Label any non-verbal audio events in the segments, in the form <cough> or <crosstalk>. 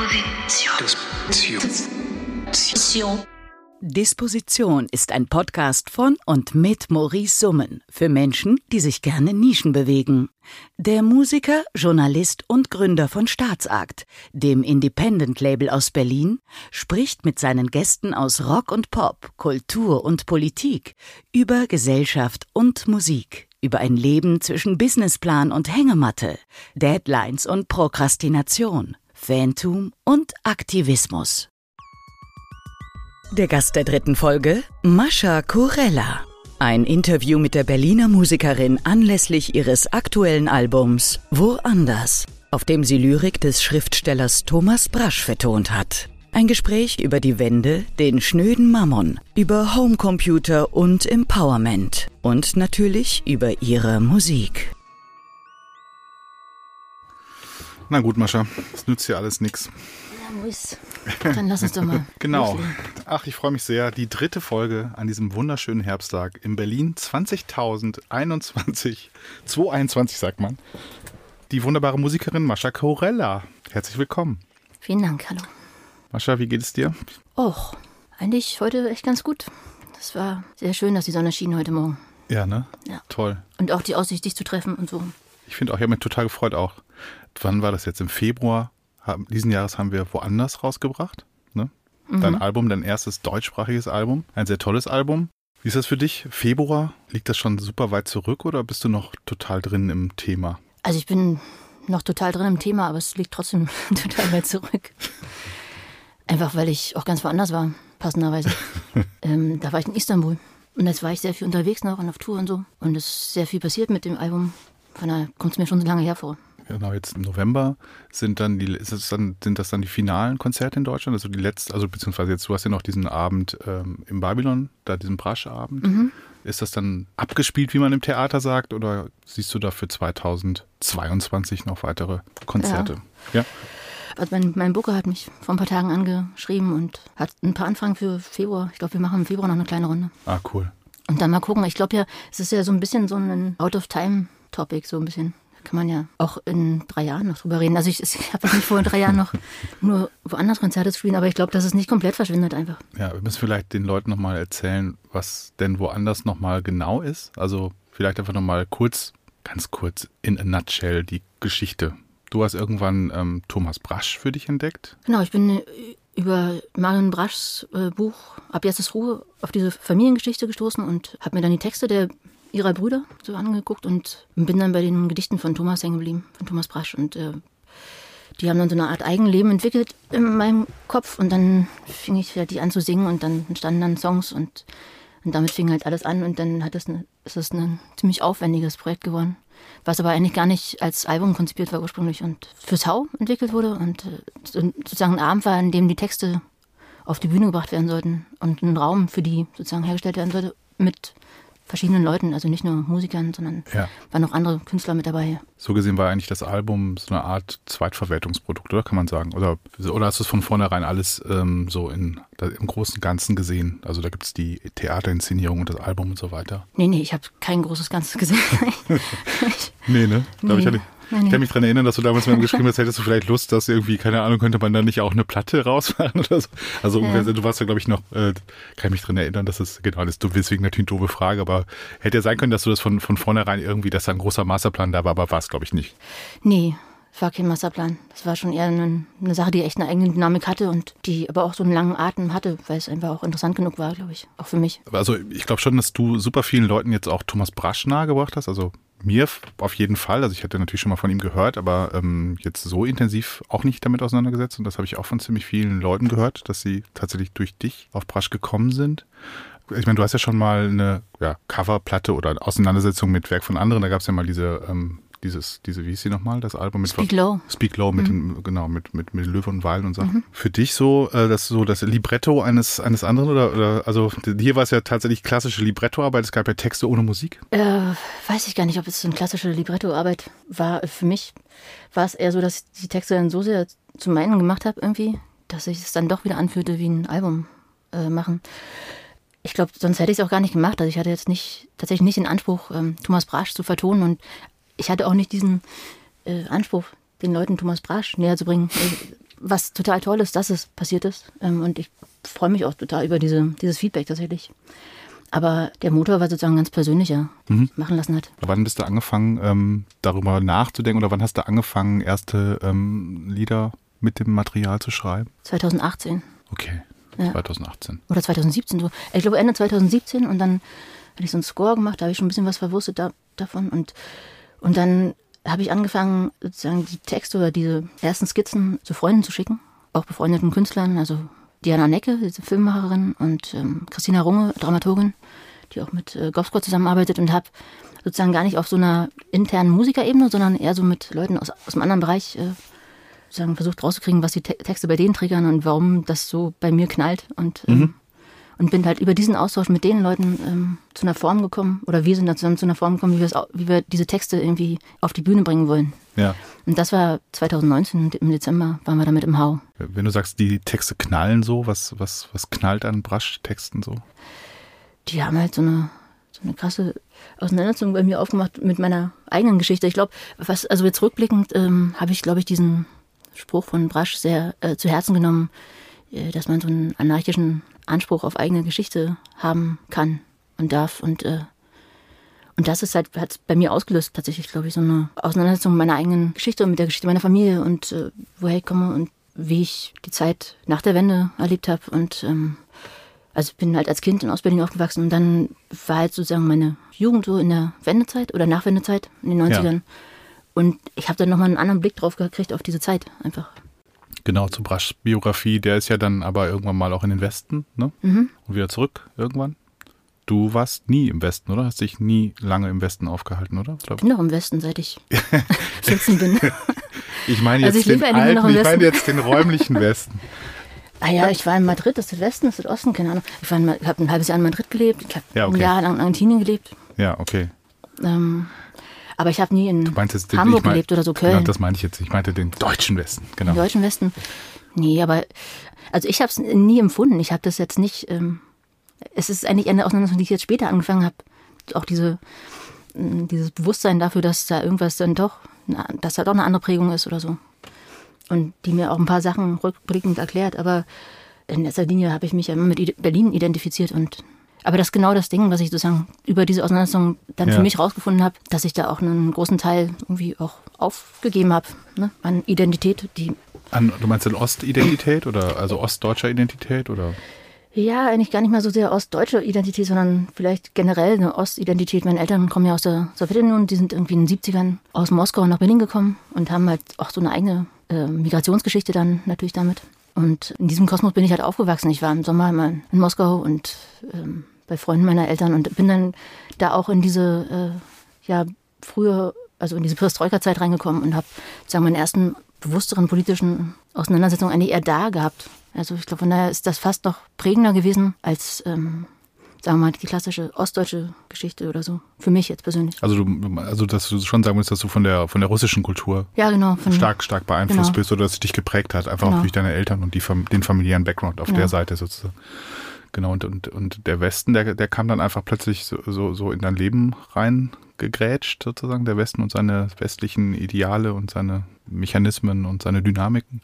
Disposition. Disposition. Disposition ist ein Podcast von und mit Maurice Summen für Menschen, die sich gerne Nischen bewegen. Der Musiker, Journalist und Gründer von Staatsakt, dem Independent-Label aus Berlin, spricht mit seinen Gästen aus Rock und Pop, Kultur und Politik über Gesellschaft und Musik, über ein Leben zwischen Businessplan und Hängematte, Deadlines und Prokrastination, Fantum und Aktivismus. Der Gast der dritten Folge, Mascha Kurella. Ein Interview mit der Berliner Musikerin anlässlich ihres aktuellen Albums Woanders, auf dem sie Lyrik des Schriftstellers Thomas Brasch vertont hat. Ein Gespräch über die Wende, den schnöden Mammon, über Homecomputer und Empowerment und natürlich über ihre Musik. Na gut, Mascha, das nützt ja alles nichts. Ja, Maurice, dann lass uns doch mal. <laughs> Genau. loslegen. Ach, ich freue mich sehr. Die dritte Folge an diesem wunderschönen Herbsttag in Berlin 20.021, 221 sagt man. Die wunderbare Musikerin Mascha Corella. Herzlich willkommen. Vielen Dank, hallo. Mascha, wie geht es dir? Och, eigentlich heute echt ganz gut. Das war sehr schön, dass die Sonne schien heute Morgen. Ja, ne? Ja. Toll. Und auch die Aussicht, dich zu treffen und so. Ich finde auch, ich habe mich total gefreut auch. Wann war das jetzt? Im Februar diesen Jahres haben wir Woanders rausgebracht. Ne? Dein Album, dein erstes deutschsprachiges Album. Ein sehr tolles Album. Wie ist das für dich? Februar? Liegt das schon super weit zurück oder bist du noch total drin im Thema? Also ich bin noch total drin im Thema, aber es liegt trotzdem <laughs> total weit zurück. Einfach weil ich auch ganz woanders war, passenderweise. <laughs> ähm, da war ich in Istanbul. Und jetzt war ich sehr viel unterwegs noch und auf Tour und so. Und es ist sehr viel passiert mit dem Album. Von daher kommt es mir schon so lange hervor. Genau, jetzt im November sind dann die, ist es dann, sind das dann die finalen Konzerte in Deutschland? Also die letzten, also beziehungsweise jetzt, du hast ja noch diesen Abend ähm, im Babylon, da diesen Brasch-Abend. Ist das dann abgespielt, wie man im Theater sagt, oder siehst du da für 2022 noch weitere Konzerte? Ja. Also mein, mein Booker hat mich vor ein paar Tagen angeschrieben und hat ein paar Anfragen für Februar. Ich glaube, wir machen im Februar noch eine kleine Runde. Ah, cool. Und dann mal gucken. Ich glaube ja, es ist ja so ein bisschen so ein Out-of-Time-Topic, so ein bisschen. Kann man ja auch in drei Jahren noch drüber reden. Also ich, ich habe nicht vor, in drei Jahren noch <laughs> nur woanders Konzerte zu spielen, aber ich glaube, dass es nicht komplett verschwindet einfach. Ja, wir müssen vielleicht den Leuten nochmal erzählen, was denn woanders nochmal genau ist. Also vielleicht einfach nochmal kurz, ganz kurz, in a nutshell die Geschichte. Du hast irgendwann ähm, Thomas Brasch für dich entdeckt. Genau, ich bin äh, über Marion Braschs äh, Buch Ab jetzt ist Ruhe auf diese Familiengeschichte gestoßen und habe mir dann die Texte der ihrer Brüder so angeguckt und bin dann bei den Gedichten von Thomas hängen geblieben, von Thomas Brasch. Und äh, die haben dann so eine Art Eigenleben entwickelt in meinem Kopf und dann fing ich ja die an zu singen und dann entstanden dann Songs und, und damit fing halt alles an und dann hat es eine, ist es ein ziemlich aufwendiges Projekt geworden, was aber eigentlich gar nicht als Album konzipiert war ursprünglich und fürs Hau entwickelt wurde und äh, so- sozusagen ein Abend war, in dem die Texte auf die Bühne gebracht werden sollten und ein Raum für die sozusagen hergestellt werden sollte mit verschiedenen Leuten, also nicht nur Musikern, sondern Ja. waren noch andere Künstler mit dabei. So gesehen war eigentlich das Album so eine Art Zweitverwertungsprodukt, oder kann man sagen? Oder, oder hast du es von vornherein alles ähm, so in, im Großen und Ganzen gesehen? Also da gibt es die Theaterinszenierung und das Album und so weiter. Nee, nee, ich habe kein großes Ganzes gesehen. <laughs> Nee, ne? Da hab ich, Nee. Nee, ich kann mich dran erinnern, dass du damals mal geschrieben hast, hättest du vielleicht Lust, dass irgendwie, keine Ahnung, könnte man da nicht auch eine Platte rausmachen oder so. Also Ja. du warst ja, glaube ich, noch, äh, kann ich mich dran erinnern, dass es, genau, das ist deswegen natürlich eine doofe Frage, aber hätte ja sein können, dass du das von, von vornherein irgendwie, dass da ein großer Masterplan da war, aber war es, glaube ich, nicht. nee, war kein Masterplan. Das war schon eher eine, eine Sache, die echt eine eigene Dynamik hatte und die aber auch so einen langen Atem hatte, weil es einfach auch interessant genug war, glaube ich. Auch für mich. Also ich glaube schon, dass du super vielen Leuten jetzt auch Thomas Brasch nahegebracht hast. Also mir auf jeden Fall. Also ich hatte natürlich schon mal von ihm gehört, aber ähm, jetzt so intensiv auch nicht damit auseinandergesetzt. Und das habe ich auch von ziemlich vielen Leuten gehört, dass sie tatsächlich durch dich auf Brasch gekommen sind. Ich meine, du hast ja schon mal eine ja, Coverplatte oder Auseinandersetzung mit Werk von anderen. Da gab es ja mal diese, ähm, dieses, diese, wie hieß sie nochmal, das Album mit Speak Low. Speak Low mit dem, genau, mit, mit, mit Löwe und Wahlen und Sachen. Für dich so, äh, das so das Libretto eines, eines anderen oder, oder also hier war es ja tatsächlich klassische Librettoarbeit, es gab ja Texte ohne Musik. Äh, weiß ich gar nicht, ob es so eine klassische Librettoarbeit war. Für mich war es eher so, dass ich die Texte dann so sehr zu meinen gemacht habe irgendwie, dass ich es dann doch wieder anfühlte wie ein Album äh, machen. Ich glaube, sonst hätte ich es auch gar nicht gemacht. Also ich hatte jetzt nicht tatsächlich nicht den Anspruch, ähm, Thomas Brasch zu vertonen und ich hatte auch nicht diesen äh, Anspruch, den Leuten Thomas Brasch näher zu bringen. Äh, was total toll ist, dass es passiert ist. Ähm, und ich freue mich auch total über diese, dieses Feedback tatsächlich. Aber der Motor war sozusagen ganz persönlicher Mhm. machen lassen hat. Wann bist du angefangen, ähm, darüber nachzudenken oder wann hast du angefangen, erste ähm, Lieder mit dem Material zu schreiben? 2018 Okay, Ja. 2018. oder 2017 so. Ich glaube Ende 2017 und dann hatte ich so einen Score gemacht, da habe ich schon ein bisschen was verwurstet da, davon und, und dann habe ich angefangen, sozusagen die Texte oder diese ersten Skizzen zu Freunden zu schicken, auch befreundeten Künstlern, also Diana Necke, diese Filmemacherin und ähm, Christina Runge, Dramaturgin, die auch mit äh, Gofscore zusammenarbeitet und habe sozusagen gar nicht auf so einer internen Musikerebene, sondern eher so mit Leuten aus, aus einem anderen Bereich äh, sozusagen versucht rauszukriegen, was die Te Texte bei denen triggern und warum das so bei mir knallt und ähm, und bin halt über diesen Austausch mit den Leuten ähm, zu einer Form gekommen oder wir sind dann zusammen zu einer Form gekommen, wie, wie wir diese Texte irgendwie auf die Bühne bringen wollen. Ja. Und das war 2019 im Dezember waren wir damit im Hau. Wenn du sagst, die Texte knallen so, was, was, was knallt an Brasch-Texten so? Die haben halt so eine so eine krasse Auseinandersetzung bei mir aufgemacht mit meiner eigenen Geschichte. Ich glaube, was also jetzt rückblickend ähm, habe ich glaube ich diesen Spruch von Brasch sehr äh, zu Herzen genommen, äh, dass man so einen anarchischen Anspruch auf eigene Geschichte haben kann und darf und äh, und das ist halt, hat bei mir ausgelöst, tatsächlich, glaube ich, so eine Auseinandersetzung mit meiner eigenen Geschichte und mit der Geschichte meiner Familie und äh, woher ich komme und wie ich die Zeit nach der Wende erlebt habe. Und ähm, also ich bin halt als Kind in Ostberlin aufgewachsen und dann war halt sozusagen meine Jugend so in der Wendezeit oder Nachwendezeit in den 90ern. Ja. Und ich habe dann nochmal einen anderen Blick drauf gekriegt auf diese Zeit einfach. Genau, zu Braschs Biografie, der ist ja dann aber irgendwann mal auch in den Westen, ne? Und wieder zurück irgendwann. Du warst nie im Westen, oder? Hast dich nie lange im Westen aufgehalten, oder? Ich bin noch im Westen, seit ich <laughs> 14 bin. Ich meine jetzt Also ich den alten, ich meine jetzt den räumlichen Westen. Ah ja, ich war in Madrid, das ist Westen, das ist Osten, keine Ahnung. Ich, war in Ma- ich habe ein halbes Jahr in Madrid gelebt, ich habe Ja, okay. ein Jahr lang in Argentinien gelebt. Ja, okay. Ähm, aber ich habe nie in meinst den, Hamburg mein- gelebt oder so, Köln. Genau, das meine ich jetzt. Ich meinte den deutschen Westen, genau. Im deutschen Westen. Nee, aber also ich habe es nie empfunden. Ich habe das jetzt nicht. Ähm, es ist eigentlich eine Auseinandersetzung, die ich jetzt später angefangen habe. Auch diese, mh, dieses Bewusstsein dafür, dass da irgendwas dann doch, dass da doch eine andere Prägung ist oder so. Und die mir auch ein paar Sachen rückblickend erklärt. Aber in erster Linie habe ich mich ja immer mit Berlin identifiziert und aber das ist genau das Ding, was ich sozusagen über diese Auseinandersetzung dann Ja. für mich rausgefunden habe, dass ich da auch einen großen Teil irgendwie auch aufgegeben habe ne? an Identität, die An, du meinst in Ostidentität oder also ostdeutscher Identität oder? Ja, eigentlich gar nicht mal so sehr ostdeutsche Identität, sondern vielleicht generell eine Ostidentität. Meine Eltern kommen ja aus der Sowjetunion, die sind irgendwie in den 70ern aus Moskau nach Berlin gekommen und haben halt auch so eine eigene äh, Migrationsgeschichte dann natürlich damit. Und in diesem Kosmos bin ich halt aufgewachsen. Ich war im Sommer immer in Moskau und ähm, bei Freunden meiner Eltern und bin dann da auch in diese, äh, ja, frühe, also in diese Perestroika-Zeit reingekommen und habe, sagen wir, meine ersten bewussteren politischen Auseinandersetzungen eigentlich eher da gehabt. Also ich glaube, von daher ist das fast noch prägender gewesen als, ähm, sagen wir mal, die klassische ostdeutsche Geschichte oder so. Für mich jetzt persönlich. Also du, also dass du schon sagen würdest, dass du von der von der russischen Kultur Ja, genau. Von, stark, stark beeinflusst Genau. bist oder dass es dich geprägt hat, einfach Genau. auch durch deine Eltern und die, den familiären Background auf Genau. der Seite sozusagen. Genau, und, und, und der Westen, der, der kam dann einfach plötzlich so, so, so in dein Leben reingegrätscht, sozusagen, der Westen und seine westlichen Ideale und seine Mechanismen und seine Dynamiken.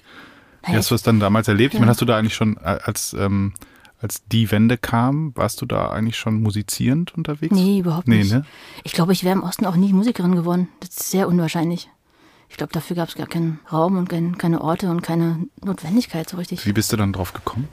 Wie hast du es dann damals erlebt? Ich Ja. meine, hast du da eigentlich schon, äh, als, ähm, als die Wende kam, warst du da eigentlich schon musizierend unterwegs? Nee, überhaupt Nee, nicht. ne? Ich glaube, ich wäre im Osten auch nie Musikerin geworden. Das ist sehr unwahrscheinlich. Ich glaube, dafür gab es gar keinen Raum und kein, keine Orte und keine Notwendigkeit so richtig. Wie bist du dann drauf gekommen?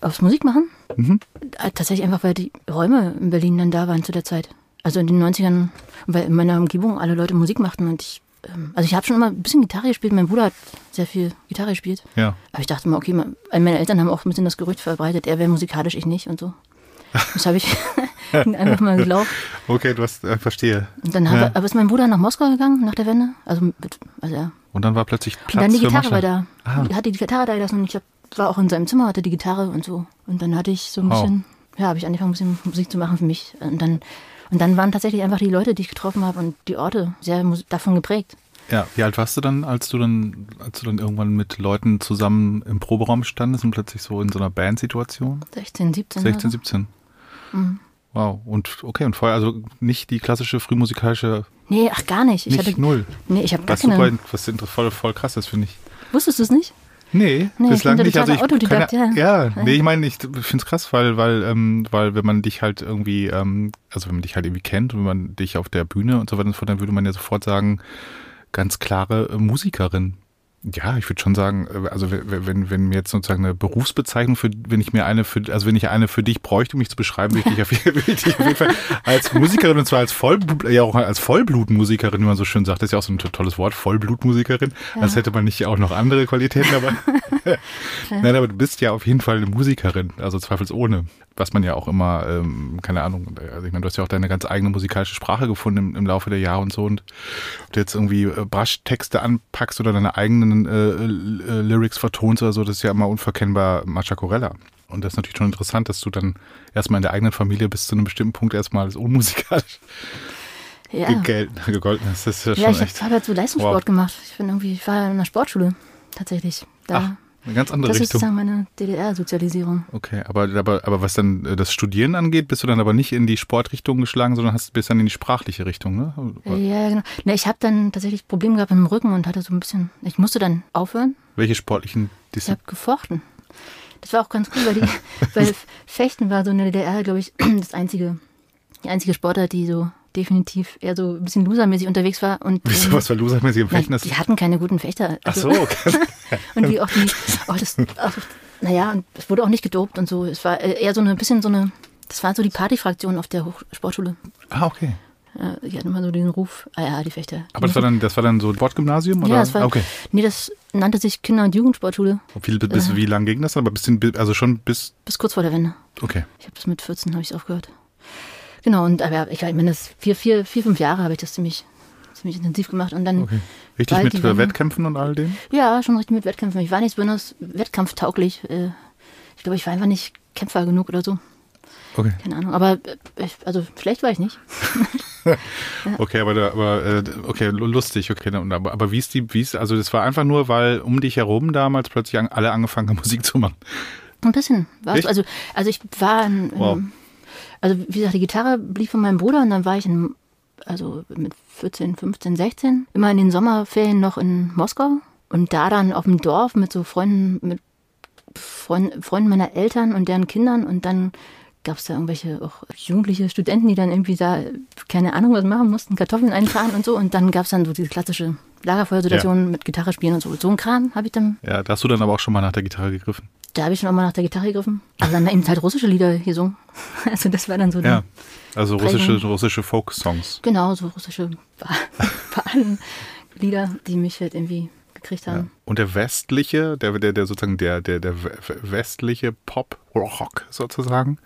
Aufs Musik machen? Mhm. Äh, Tatsächlich einfach, weil die Räume in Berlin dann da waren zu der Zeit. Also in den 90ern, weil in meiner Umgebung alle Leute Musik machten und ich, ähm, also ich habe schon immer ein bisschen Gitarre gespielt. Mein Bruder hat sehr viel Gitarre gespielt. Ja. Aber ich dachte mal, okay, me- meine Eltern haben auch ein bisschen das Gerücht verbreitet, er wäre musikalisch, ich nicht und so. Das habe ich <laughs> einfach mal geglaubt. Okay, du hast, äh, verstehe. Und dann Ja. habe, aber ist mein Bruder nach Moskau gegangen nach der Wende. Also, also ja. Und dann war plötzlich Platz Und dann die Gitarre war da. Ah. Er hatte die Gitarre da gelassen und ich hab, war auch in seinem Zimmer, hatte die Gitarre und so. Und dann hatte ich so ein bisschen, ja, habe ich angefangen, ein bisschen Musik zu machen für mich. Und dann, und dann waren tatsächlich einfach die Leute, die ich getroffen habe und die Orte sehr davon geprägt. Ja, wie alt warst du dann, als du dann, als du dann irgendwann mit Leuten zusammen im Proberaum standest und plötzlich so in so einer Bandsituation? 16, 17. 16, oder so. 17. Mhm. Wow. Und okay, und vorher also nicht die klassische frühmusikalische, Nee, ach gar nicht. Ich nicht hatte, null. nee, ich habe gar Was super, keine. was voll, voll krass ist, finde ich. Wusstest du es nicht? Nee, Nee, ich bislang nicht. Also ich Autodidakt, keine, ja. ja. nee, ich meine, ich finde es krass, weil, weil, ähm, weil wenn man dich halt irgendwie, ähm, also wenn man dich halt irgendwie kennt und wenn man dich auf der Bühne und so weiter und so fort, dann würde man ja sofort sagen, ganz klare äh, Musikerin. Ja, ich würde schon sagen, äh, also wenn, wenn, wenn mir jetzt sozusagen eine Berufsbezeichnung für, wenn ich mir eine für, also wenn ich eine für dich bräuchte, um mich zu beschreiben, würde ich dich auf, <laughs> würde ich auf jeden Fall als Musikerin und zwar als Vollblut, ja auch als Vollblutmusikerin, wie man so schön sagt, das ist ja auch so ein to- tolles Wort, Vollblutmusikerin. Als hätte man nicht auch noch andere Qualitäten, aber <laughs> <laughs> Nein, aber du bist ja auf jeden Fall eine Musikerin, also zweifelsohne. Was man ja auch immer, ähm, keine Ahnung, also ich meine, du hast ja auch deine ganz eigene musikalische Sprache gefunden im, im Laufe der Jahre und so. Und ob du jetzt irgendwie äh, Brasch-Texte anpackst oder deine eigenen äh, äh, Lyrics vertonst oder so, das ist ja immer unverkennbar Machacorella. Und das ist natürlich schon interessant, dass du dann erstmal in der eigenen Familie bis zu einem bestimmten Punkt erstmal als unmusikalisch Ja, gegolten hast. Das ist ja, ja schon ich habe hab halt so Leistungssport Wow. gemacht. Ich bin irgendwie, ich war in einer Sportschule tatsächlich. Da, Ach, eine ganz andere das ist Richtung. sozusagen meine DDR-Sozialisierung. Okay, aber, aber, aber was dann äh, das Studieren angeht, bist du dann aber nicht in die Sportrichtung geschlagen, sondern hast, bist dann in die sprachliche Richtung, ne? Ja, genau. Ne, ich habe dann tatsächlich Probleme gehabt mit dem Rücken und hatte so ein bisschen, ich musste dann aufhören. Welche sportlichen Ich Disziplinen? habe gefochten. Das war auch ganz cool, weil, die, <laughs> weil Fechten war so in der DDR, glaube ich, <clears throat> das einzige, die einzige Sportart, die so definitiv eher so ein bisschen losermäßig unterwegs war. Und, Wieso, ähm, was war losermäßig im Fechten? Die hatten keine guten Fechter. Ach Also- so, okay. <laughs> und wie auch die, auch das, auch, naja, und es wurde auch nicht gedopt und so. Es war äh, eher so eine bisschen so eine, das war so die Partyfraktion auf der Hoch Sportschule. ah, okay. Äh, Die hatten immer so den Ruf, ah ja, die Fechter. Aber das war dann, das war dann so ein Sportgymnasium? Oder? ja, das war, okay. nee, das nannte sich Kinder- und Jugendsportschule Wie, bis, wie lang ging das? dann? Aber bisschen, also schon bis, bis kurz vor der Wende. okay. Ich habe das mit 14 habe ich aufgehört. Genau, und aber ich meine, das vier, vier, vier, fünf Jahre habe ich das ziemlich, ziemlich intensiv gemacht. Und dann, okay. Richtig mit die äh, Wettkämpfen und all dem? ja, schon richtig mit Wettkämpfen. Ich war nicht besonders wettkampftauglich. Äh, Ich glaube, ich war einfach nicht Kämpfer genug oder so. Okay. Keine Ahnung. Aber äh, ich, also schlecht war ich nicht. <laughs> Okay, aber, da, aber okay, lu- lustig, okay. Aber, aber wie ist die, wie ist, also das war einfach nur, weil um dich herum damals plötzlich alle angefangen haben, <laughs> Musik zu machen. Ein bisschen. War's, Echt? also, also ich war in, in, Wow. Also wie gesagt, die Gitarre blieb von meinem Bruder und dann war ich in, also mit 14, 15, 16 immer in den Sommerferien noch in Moskau und da dann auf dem Dorf mit so Freunden, mit Freund, Freunden meiner Eltern und deren Kindern und dann gab es da irgendwelche auch jugendliche Studenten, die dann irgendwie da, keine Ahnung, was machen mussten, Kartoffeln einfahren und so und dann gab es dann so diese klassische Lagerfeuersituation mit Gitarre spielen und so. So ein Kram habe ich dann Ja, da hast du dann aber auch schon mal nach der Gitarre gegriffen. Da habe ich schon auch mal nach der Gitarre gegriffen. Also dann eben halt russische Lieder gesungen. <laughs> Also das war dann so, Ja. Also Prägung. russische, russische Folk-Songs. genau, so russische Baden-Lieder, <laughs> die mich halt irgendwie gekriegt Ja. haben. Und der westliche, der, der, der sozusagen der, der, der we- westliche Pop-Rock sozusagen.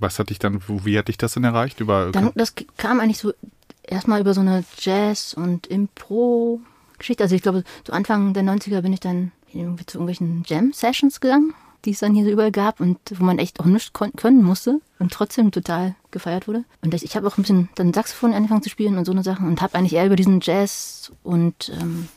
Was hat dich dann, wie hat dich das denn erreicht? Über Dann, das kam eigentlich so erstmal über so eine Jazz- und Impro-Geschichte. Also ich glaube, so Anfang der 90er bin ich dann irgendwie zu irgendwelchen Jam-Sessions gegangen, die es dann hier so überall gab und wo man echt auch nichts kon- können musste und trotzdem total gefeiert wurde. Und ich, ich habe auch ein bisschen dann Saxophon angefangen zu spielen und so eine Sachen und habe eigentlich eher über diesen Jazz und ähm,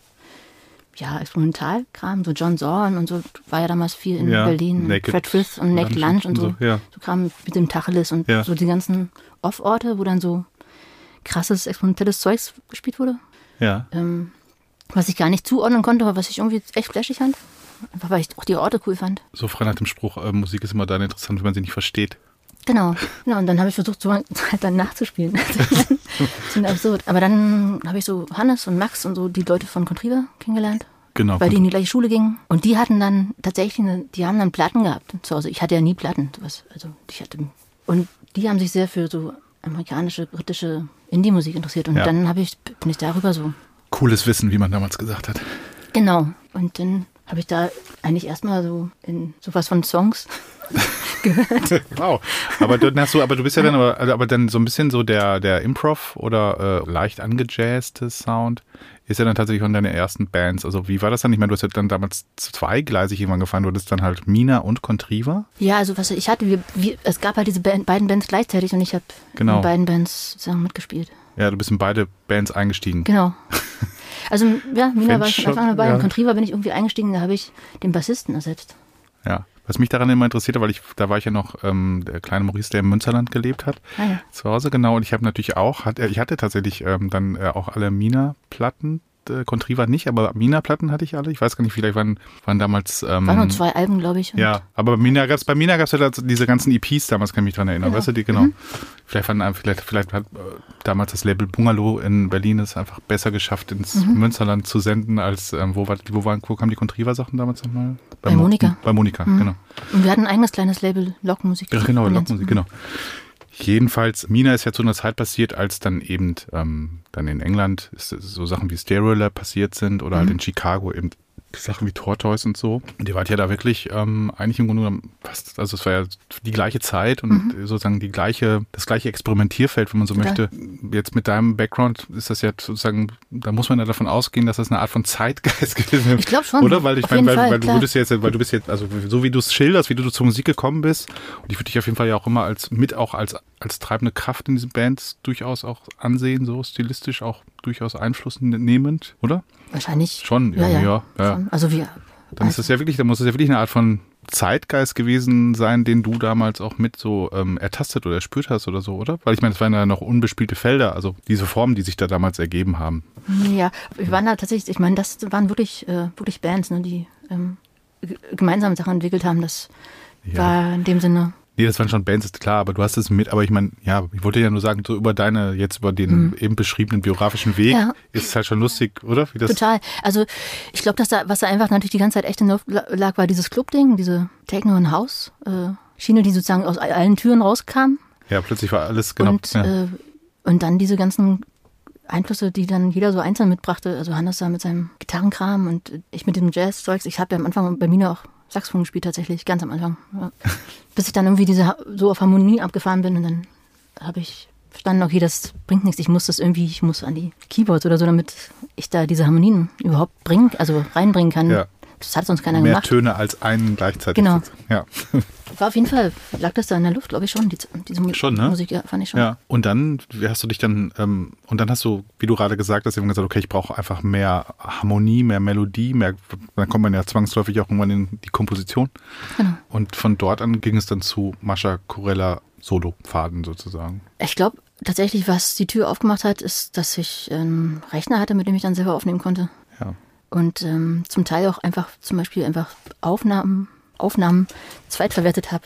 ja, Experimentalkram, so John Zorn und so, war ja damals viel in Ja, Berlin, Naked Fred Frith und Naked Lunch Lunch und und so. so, ja. So Kram mit dem Tacheles und Ja. so die ganzen Off-Orte, wo dann so krasses, experimentelles Zeugs gespielt wurde. Ja. Ähm, was ich gar nicht zuordnen konnte, aber was ich irgendwie echt flashig fand. Einfach weil ich auch die Orte cool fand. So frei nach dem Spruch, äh, Musik ist immer dann interessant, wenn man sie nicht versteht. Genau. genau. Und dann habe ich versucht, so <laughs> halt dann nachzuspielen. <laughs> Bisschen absurd. Aber dann habe ich so Hannes und Max und so die Leute von Contriva kennengelernt. Genau. Weil die in die gleiche Schule gingen. Und die hatten dann tatsächlich, eine, die haben dann Platten gehabt zu Hause. Ich hatte ja nie Platten. Sowas. Also ich hatte, und die haben sich sehr für so amerikanische, britische Indie-Musik interessiert. Und Ja. dann habe ich, bin ich darüber so Cooles Wissen, wie man damals gesagt hat. Genau. Und dann habe ich da eigentlich erstmal so in sowas von Songs <laughs> gehört. Wow. Aber dann hast du, aber du bist ja dann aber, aber dann so ein bisschen so der, der Improv oder äh, leicht angejazzte Sound ist ja dann tatsächlich von deinen ersten Bands. Also wie war das dann? Ich meine, du hast ja dann damals zweigleisig irgendwann gefahren. Du hattest dann halt Mina und Contriva. Ja, also was ich hatte, wir, wir, es gab halt diese Band, beiden Bands gleichzeitig und ich habe Genau. in beiden Bands sozusagen mitgespielt. Ja, du bist in beide Bands eingestiegen. Genau. <laughs> Also ja, Mina war ich von schon, Anfang an dabei ja. und Contriva bin ich irgendwie eingestiegen, da habe ich den Bassisten ersetzt. Ja. Was mich daran immer interessierte, weil ich, da war ich ja noch ähm, der kleine Maurice, der im Münsterland gelebt hat. Ah ja. Zu Hause, genau. Und ich habe natürlich auch, hat, ich hatte tatsächlich ähm, dann äh, auch alle Mina-Platten äh, Contriva nicht, aber Mina-Platten hatte ich alle. Ich weiß gar nicht, vielleicht waren, waren damals. Ähm, Waren nur zwei Alben, glaube ich. ja, aber bei Mina gab's bei Mina gab's ja diese ganzen EPs damals, kann ich mich dran erinnern. Genau. Weißt du, die, genau. Vielleicht, waren, vielleicht, vielleicht hat äh, damals das Label Bungalow in Berlin es einfach besser geschafft, ins Münsterland zu senden, als ähm, wo, war, wo, waren, wo kamen die Contriva-Sachen damals nochmal? Bei Mo- Monika. Bei Monika, genau. Und wir hatten ein eigenes kleines Label, Lockmusik. Ja, genau, Nennt's. Lockmusik, genau. Jedenfalls, Mina ist ja zu einer Zeit passiert, als dann eben ähm, dann in England ist, so Sachen wie Stereo Lab passiert sind oder halt in Chicago eben Sachen wie Tortoise und so. Und ihr wart ja da wirklich ähm, eigentlich im Grunde genommen fast, also es war ja die gleiche Zeit und sozusagen die gleiche, das gleiche Experimentierfeld, wenn man so Total. möchte. Jetzt mit deinem Background ist das ja sozusagen, da muss man ja davon ausgehen, dass das eine Art von Zeitgeist <laughs> gewesen ist. Ich glaub schon. Oder? Weil ich meine, weil, Fall, weil du würdest jetzt, weil du bist jetzt, also so wie du es schilderst, wie du zur Musik gekommen bist, und ich würde dich auf jeden Fall ja auch immer als mit auch als als treibende Kraft in diesen Bands durchaus auch ansehen, so stilistisch auch durchaus Einfluss nehmend, oder? Wahrscheinlich. Schon, ja, ja. ja, ja. Schon. Also wir. Dann ist das ja wirklich, dann muss es ja wirklich eine Art von Zeitgeist gewesen sein, den du damals auch mit so ähm, ertastet oder erspürt hast oder so, oder? Weil ich meine, es waren ja noch unbespielte Felder, also diese Formen, die sich da damals ergeben haben. Ja, wir waren da tatsächlich, ich meine, das waren wirklich, äh, wirklich Bands, ne, die ähm, g- gemeinsame Sachen entwickelt haben. Das Ja. war in dem Sinne. Nee, das waren schon Bands, ist klar, aber du hast es mit, aber ich meine, ja, ich wollte ja nur sagen, so über deine, jetzt über den eben beschriebenen biografischen Weg, Mhm. Ja. ist es halt schon lustig, oder? Wie das, Total. Also ich glaube, dass da, was da einfach natürlich die ganze Zeit echt in der Luft la- lag, war dieses Club-Ding, diese Techno- und House-Schiene, die sozusagen aus all- allen Türen rauskam. Ja, plötzlich war alles genau. und, ja. äh, und dann diese ganzen Einflüsse, die dann jeder so einzeln mitbrachte. Also Hannes da mit seinem Gitarrenkram und ich mit dem Jazz-Zeugs. Ich habe ja am Anfang bei mir auch Saxophon gespielt tatsächlich, ganz am Anfang. Ja. <laughs> Bis ich dann irgendwie diese so auf Harmonie abgefahren bin und dann habe ich verstanden, okay, das bringt nichts. Ich muss das irgendwie, ich muss an die Keyboards oder so, damit ich da diese Harmonien überhaupt bringen, also reinbringen kann. Ja. Das hat sonst keiner Mehr gemacht. Töne als einen gleichzeitig. Genau. Ja. War auf jeden Fall, lag das da in der Luft, glaube ich schon, die, diese Schon, ne? Musik, ja, fand ich schon. ja. Und dann, hast du dich dann, ähm, und dann hast du, wie du gerade gesagt hast, eben gesagt, okay, ich brauche einfach mehr Harmonie, mehr Melodie, mehr, dann kommt man ja zwangsläufig auch irgendwann in die Komposition. Genau. Und von dort an ging es dann zu Mascha Corella Solo-Pfaden sozusagen. Ich glaube tatsächlich, was die Tür aufgemacht hat, ist, dass ich einen Rechner hatte, mit dem ich dann selber aufnehmen konnte. Ja. Und ähm, zum Teil auch einfach zum Beispiel einfach Aufnahmen, Aufnahmen zweitverwertet habe.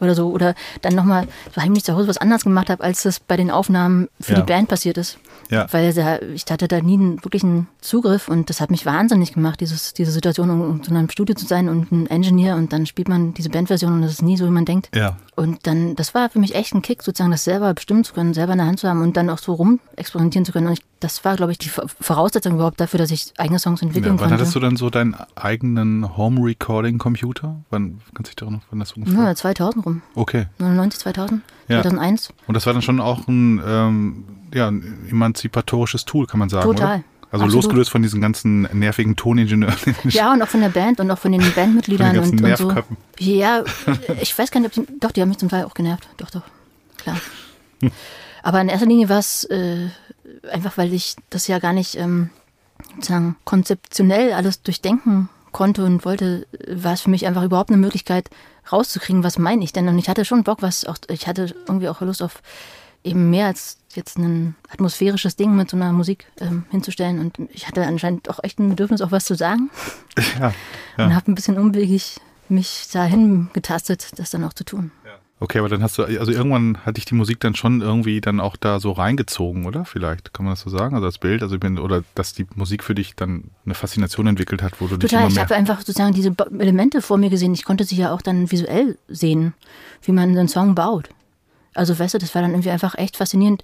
Oder so. Oder dann nochmal heimlich zu Hause was anderes gemacht habe, als das bei den Aufnahmen für Ja. die Band passiert ist. Ja. Weil da, ich hatte da nie einen wirklichen Zugriff und das hat mich wahnsinnig gemacht, dieses, diese Situation, um in so einem Studio zu sein und ein Engineer und dann spielt man diese Bandversion und das ist nie so, wie man denkt. Ja. Und dann, das war für mich echt ein Kick, sozusagen das selber bestimmen zu können, selber in der Hand zu haben und dann auch so rum experimentieren zu können. Und ich, das war, glaube ich, die Voraussetzung überhaupt dafür, dass ich eigene Songs entwickeln ja wann konnte. hattest du dann so deinen eigenen Home-Recording-Computer? Wann kannst du dich daran noch, wann das ungefähr? ja, 2000 rum. Okay. 99, 2000, Ja. 2001. Und das war dann schon auch ein, ähm, ja, ein emanzipatorisches Tool, kann man sagen. Total. Oder? Also Absolut. losgelöst von diesen ganzen nervigen Toningenieuren. Ja, und auch von der Band und auch von den Bandmitgliedern <laughs> Von den und, und so. Nervköpfen. Ja, ich weiß gar nicht, ob die, doch, die haben mich zum Teil auch genervt. Doch, doch, klar. <laughs> Aber in erster Linie war es äh, einfach, weil ich das ja gar nicht ähm, sozusagen konzeptionell alles durchdenken konnte und wollte, war es für mich einfach überhaupt eine Möglichkeit rauszukriegen, was meine ich denn. Und ich hatte schon Bock, was auch, ich hatte irgendwie auch Lust auf eben mehr als jetzt ein atmosphärisches Ding mit so einer Musik ähm, hinzustellen. Und ich hatte anscheinend auch echt ein Bedürfnis, auch was zu sagen. ja. Und ja. habe ein bisschen unwegig mich dahin getastet, das dann auch zu tun. Okay, aber dann hast du, also irgendwann hat dich die Musik dann schon irgendwie dann auch da so reingezogen, oder? Vielleicht, kann man das so sagen? Also das Bild, also ich bin, oder dass die Musik für dich dann eine Faszination entwickelt hat, wo du dich Total, immer ich mehr. habe einfach sozusagen diese Elemente vor mir gesehen. Ich konnte sie ja auch dann visuell sehen, wie man so einen Song baut. Also weißt du, das war dann irgendwie einfach echt faszinierend,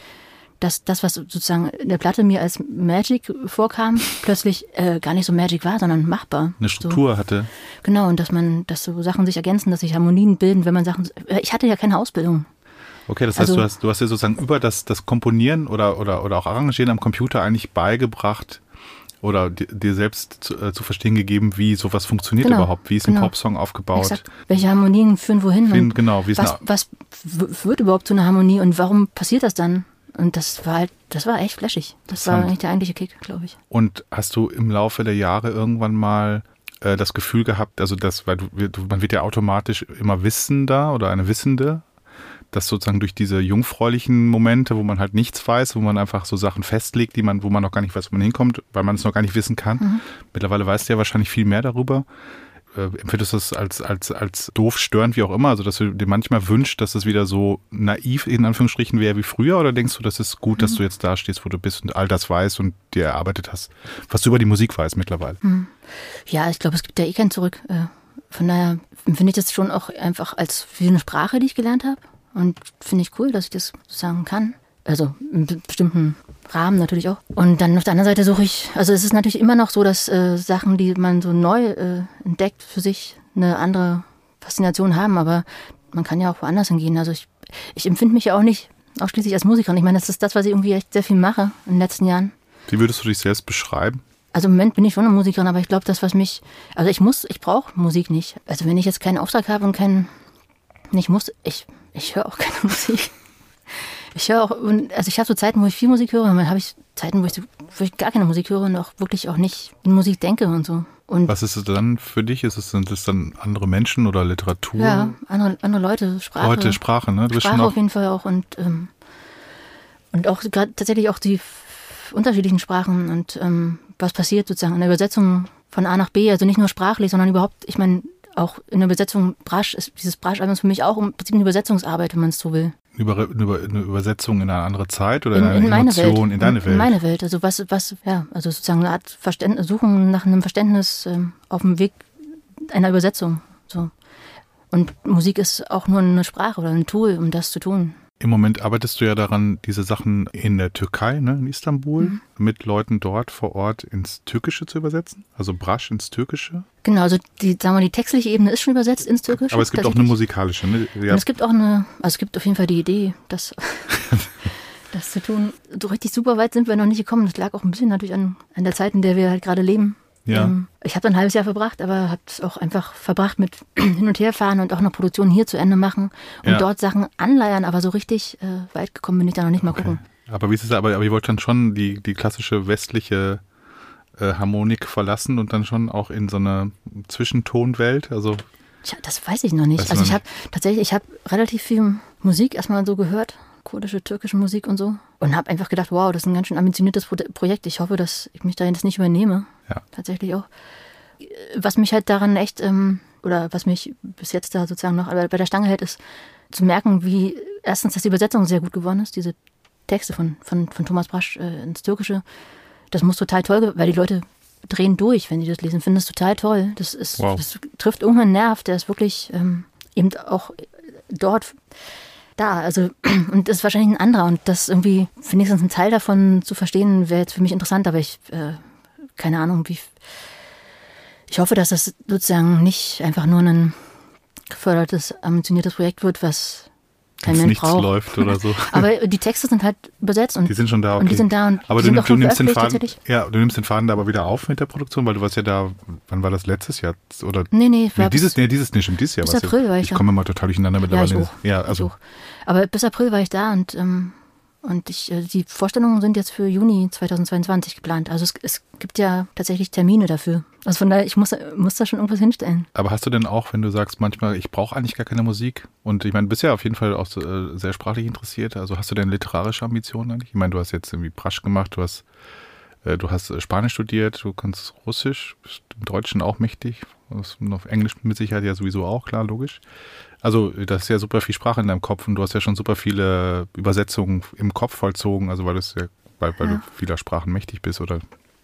dass das, was sozusagen in der Platte mir als Magic vorkam, plötzlich äh, gar nicht so Magic war, sondern machbar. eine Struktur hatte. So, genau, und dass man, dass so Sachen sich ergänzen, dass sich Harmonien bilden, wenn man Sachen. äh, Ich hatte ja keine Ausbildung. Okay, das heißt, Also- du hast, du hast dir sozusagen über das, das Komponieren oder, oder, oder auch Arrangieren am Computer eigentlich beigebracht oder di- dir selbst zu, äh, zu verstehen gegeben, wie sowas funktioniert Genau, überhaupt, wie ist ein genau. Popsong aufgebaut. Exakt. Welche Harmonien führen wohin? Und genau, wie ist was, was w- führt überhaupt zu einer Harmonie und warum passiert das dann? Und das war halt, das war echt flashig. Das war eigentlich der eigentliche Kick, glaube ich. Und hast du im Laufe der Jahre irgendwann mal äh, das Gefühl gehabt, also das, weil du, du, man wird ja automatisch immer wissender oder eine Wissende dass sozusagen durch diese jungfräulichen Momente, wo man halt nichts weiß, wo man einfach so Sachen festlegt, die man, wo man noch gar nicht weiß, wo man hinkommt, weil man es noch gar nicht wissen kann. Mhm. Mittlerweile weißt du ja wahrscheinlich viel mehr darüber. Äh, empfindest du das als, als, als doof, störend, wie auch immer? Also, dass du dir manchmal wünschst, dass es wieder so naiv in Anführungsstrichen wäre wie früher? Oder denkst du, das ist gut, dass mhm. du jetzt da stehst, wo du bist und all das weißt und dir erarbeitet hast, was du über die Musik weißt mittlerweile? Mhm. Ja, ich glaube, es gibt ja eh kein Zurück. Äh, von daher empfinde ich das schon auch einfach als wie eine Sprache, die ich gelernt habe. Und finde ich cool, dass ich das sagen kann. Also in bestimmten Rahmen natürlich auch. Und dann auf der anderen Seite suche ich, also es ist natürlich immer noch so, dass äh, Sachen, die man so neu äh, entdeckt für sich, eine andere Faszination haben, aber man kann ja auch woanders hingehen. Also ich, ich empfinde mich ja auch nicht ausschließlich als Musikerin. Ich meine, das ist das, was ich irgendwie echt sehr viel mache in den letzten Jahren. Wie würdest du dich selbst beschreiben? Also im Moment bin ich schon eine Musikerin, aber ich glaube, das, was mich, also ich muss, ich brauche Musik nicht. Also wenn ich jetzt keinen Auftrag habe und keinen, nicht muss, ich, ich höre auch keine <laughs> Musik. Ich höre auch, also ich habe so Zeiten, wo ich viel Musik höre, und dann habe ich Zeiten, wo ich, wo ich gar keine Musik höre und auch wirklich auch nicht in Musik denke und so. Und Was ist es dann für dich? Ist es, sind es dann andere Menschen oder Literatur? Ja, andere, andere Leute, Sprache. Leute, Sprache, ne? Du Sprache auf jeden Fall auch und, ähm, und auch tatsächlich auch die unterschiedlichen Sprachen und ähm, was passiert sozusagen in der Übersetzung von A nach B, also nicht nur sprachlich, sondern überhaupt, ich meine, auch in der Übersetzung Brasch ist dieses Brasch-Album für mich auch im Prinzip eine Übersetzungsarbeit, wenn man es so will. Über, über, eine Übersetzung in eine andere Zeit oder in, in eine in Emotion, in deine Welt? In meine Welt. Also was, was, ja, also sozusagen eine Art Verständnis, Suchen nach einem Verständnis ähm, auf dem Weg einer Übersetzung. So. Und Musik ist auch nur eine Sprache oder ein Tool, um das zu tun. Im Moment arbeitest du ja daran, diese Sachen in der Türkei, ne, in Istanbul, mhm. mit Leuten dort vor Ort ins Türkische zu übersetzen. Also Brasch ins Türkische. Genau, also die, sagen wir, die textliche Ebene ist schon übersetzt ins Türkische. Aber es gibt auch eine musikalische, ne? Ja. Und es gibt auch eine, also es gibt auf jeden Fall die Idee, das, <laughs> das zu tun. So richtig super weit sind wir noch nicht gekommen. Das lag auch ein bisschen natürlich an, an der Zeit, in der wir halt gerade leben. Ja. Ähm, ich habe ein halbes Jahr verbracht, aber habe es auch einfach verbracht mit <clears throat> hin und her fahren und auch noch Produktion hier zu Ende machen und ja. dort Sachen anleiern, aber so richtig äh, weit gekommen bin ich da noch nicht mal okay. gucken. Aber wie ist es, aber, aber ihr wollt dann schon die, die klassische westliche äh, Harmonik verlassen und dann schon auch in so eine Zwischentonwelt, also Tja, das weiß ich noch nicht. Also ich habe tatsächlich, ich habe relativ viel Musik erstmal so gehört kurdische, türkische Musik und so. Und habe einfach gedacht, wow, das ist ein ganz schön ambitioniertes Projekt. Ich hoffe, dass ich mich da jetzt nicht übernehme. Ja. Tatsächlich auch. Was mich halt daran echt, ähm, oder was mich bis jetzt da sozusagen noch bei der Stange hält, ist zu merken, wie erstens, dass die Übersetzung sehr gut geworden ist, diese Texte von, von, von Thomas Brasch äh, ins Türkische. Das muss total toll, weil die Leute drehen durch, wenn die das lesen, finden das total toll. Das, ist, wow. das trifft irgendeinen Nerv, der ist wirklich ähm, eben auch dort da. Also, <clears throat> und das ist wahrscheinlich ein anderer. Und das irgendwie, wenigstens ein Teil davon zu verstehen, wäre jetzt für mich interessant, aber ich, äh, keine Ahnung, wie. Ich hoffe, dass das sozusagen nicht einfach nur ein gefördertes, ambitioniertes Projekt wird, was kein Mensch braucht. läuft oder so. <laughs> aber die Texte sind halt übersetzt und die sind schon da. Okay. Und die sind da und aber du, du nimmst den Faden, ja, du nimmst den Faden da aber wieder auf mit der Produktion, weil du warst ja da. Wann war das letztes Jahr oder? Nee, nee, nee dieses, nee, dieses nicht, dieses Jahr. Bis April ja, war ich. Ich komme immer total durcheinander mittlerweile. Ja, ich auch. ja also. Aber bis April war ich da und ähm, und ich, äh, die Vorstellungen sind jetzt für Juni 2022 geplant. Also es, es, gibt ja tatsächlich Termine dafür. Also von daher, ich muss, muss da schon irgendwas hinstellen. Aber hast du denn auch, wenn du sagst, manchmal, ich brauche eigentlich gar keine Musik und ich meine, bist ja auf jeden Fall auch äh, sehr sprachlich interessiert. Also hast du denn literarische Ambitionen eigentlich? Ich meine, du hast jetzt irgendwie Prasch gemacht, du hast, äh, du hast Spanisch studiert, du kannst Russisch, bist im Deutschen auch mächtig, auf Englisch mit Sicherheit ja sowieso auch, klar, logisch. Also, das ist ja super viel Sprache in deinem Kopf und du hast ja schon super viele Übersetzungen im Kopf vollzogen, also weil, das ja, weil, weil ja. du vieler Sprachen mächtig bist oder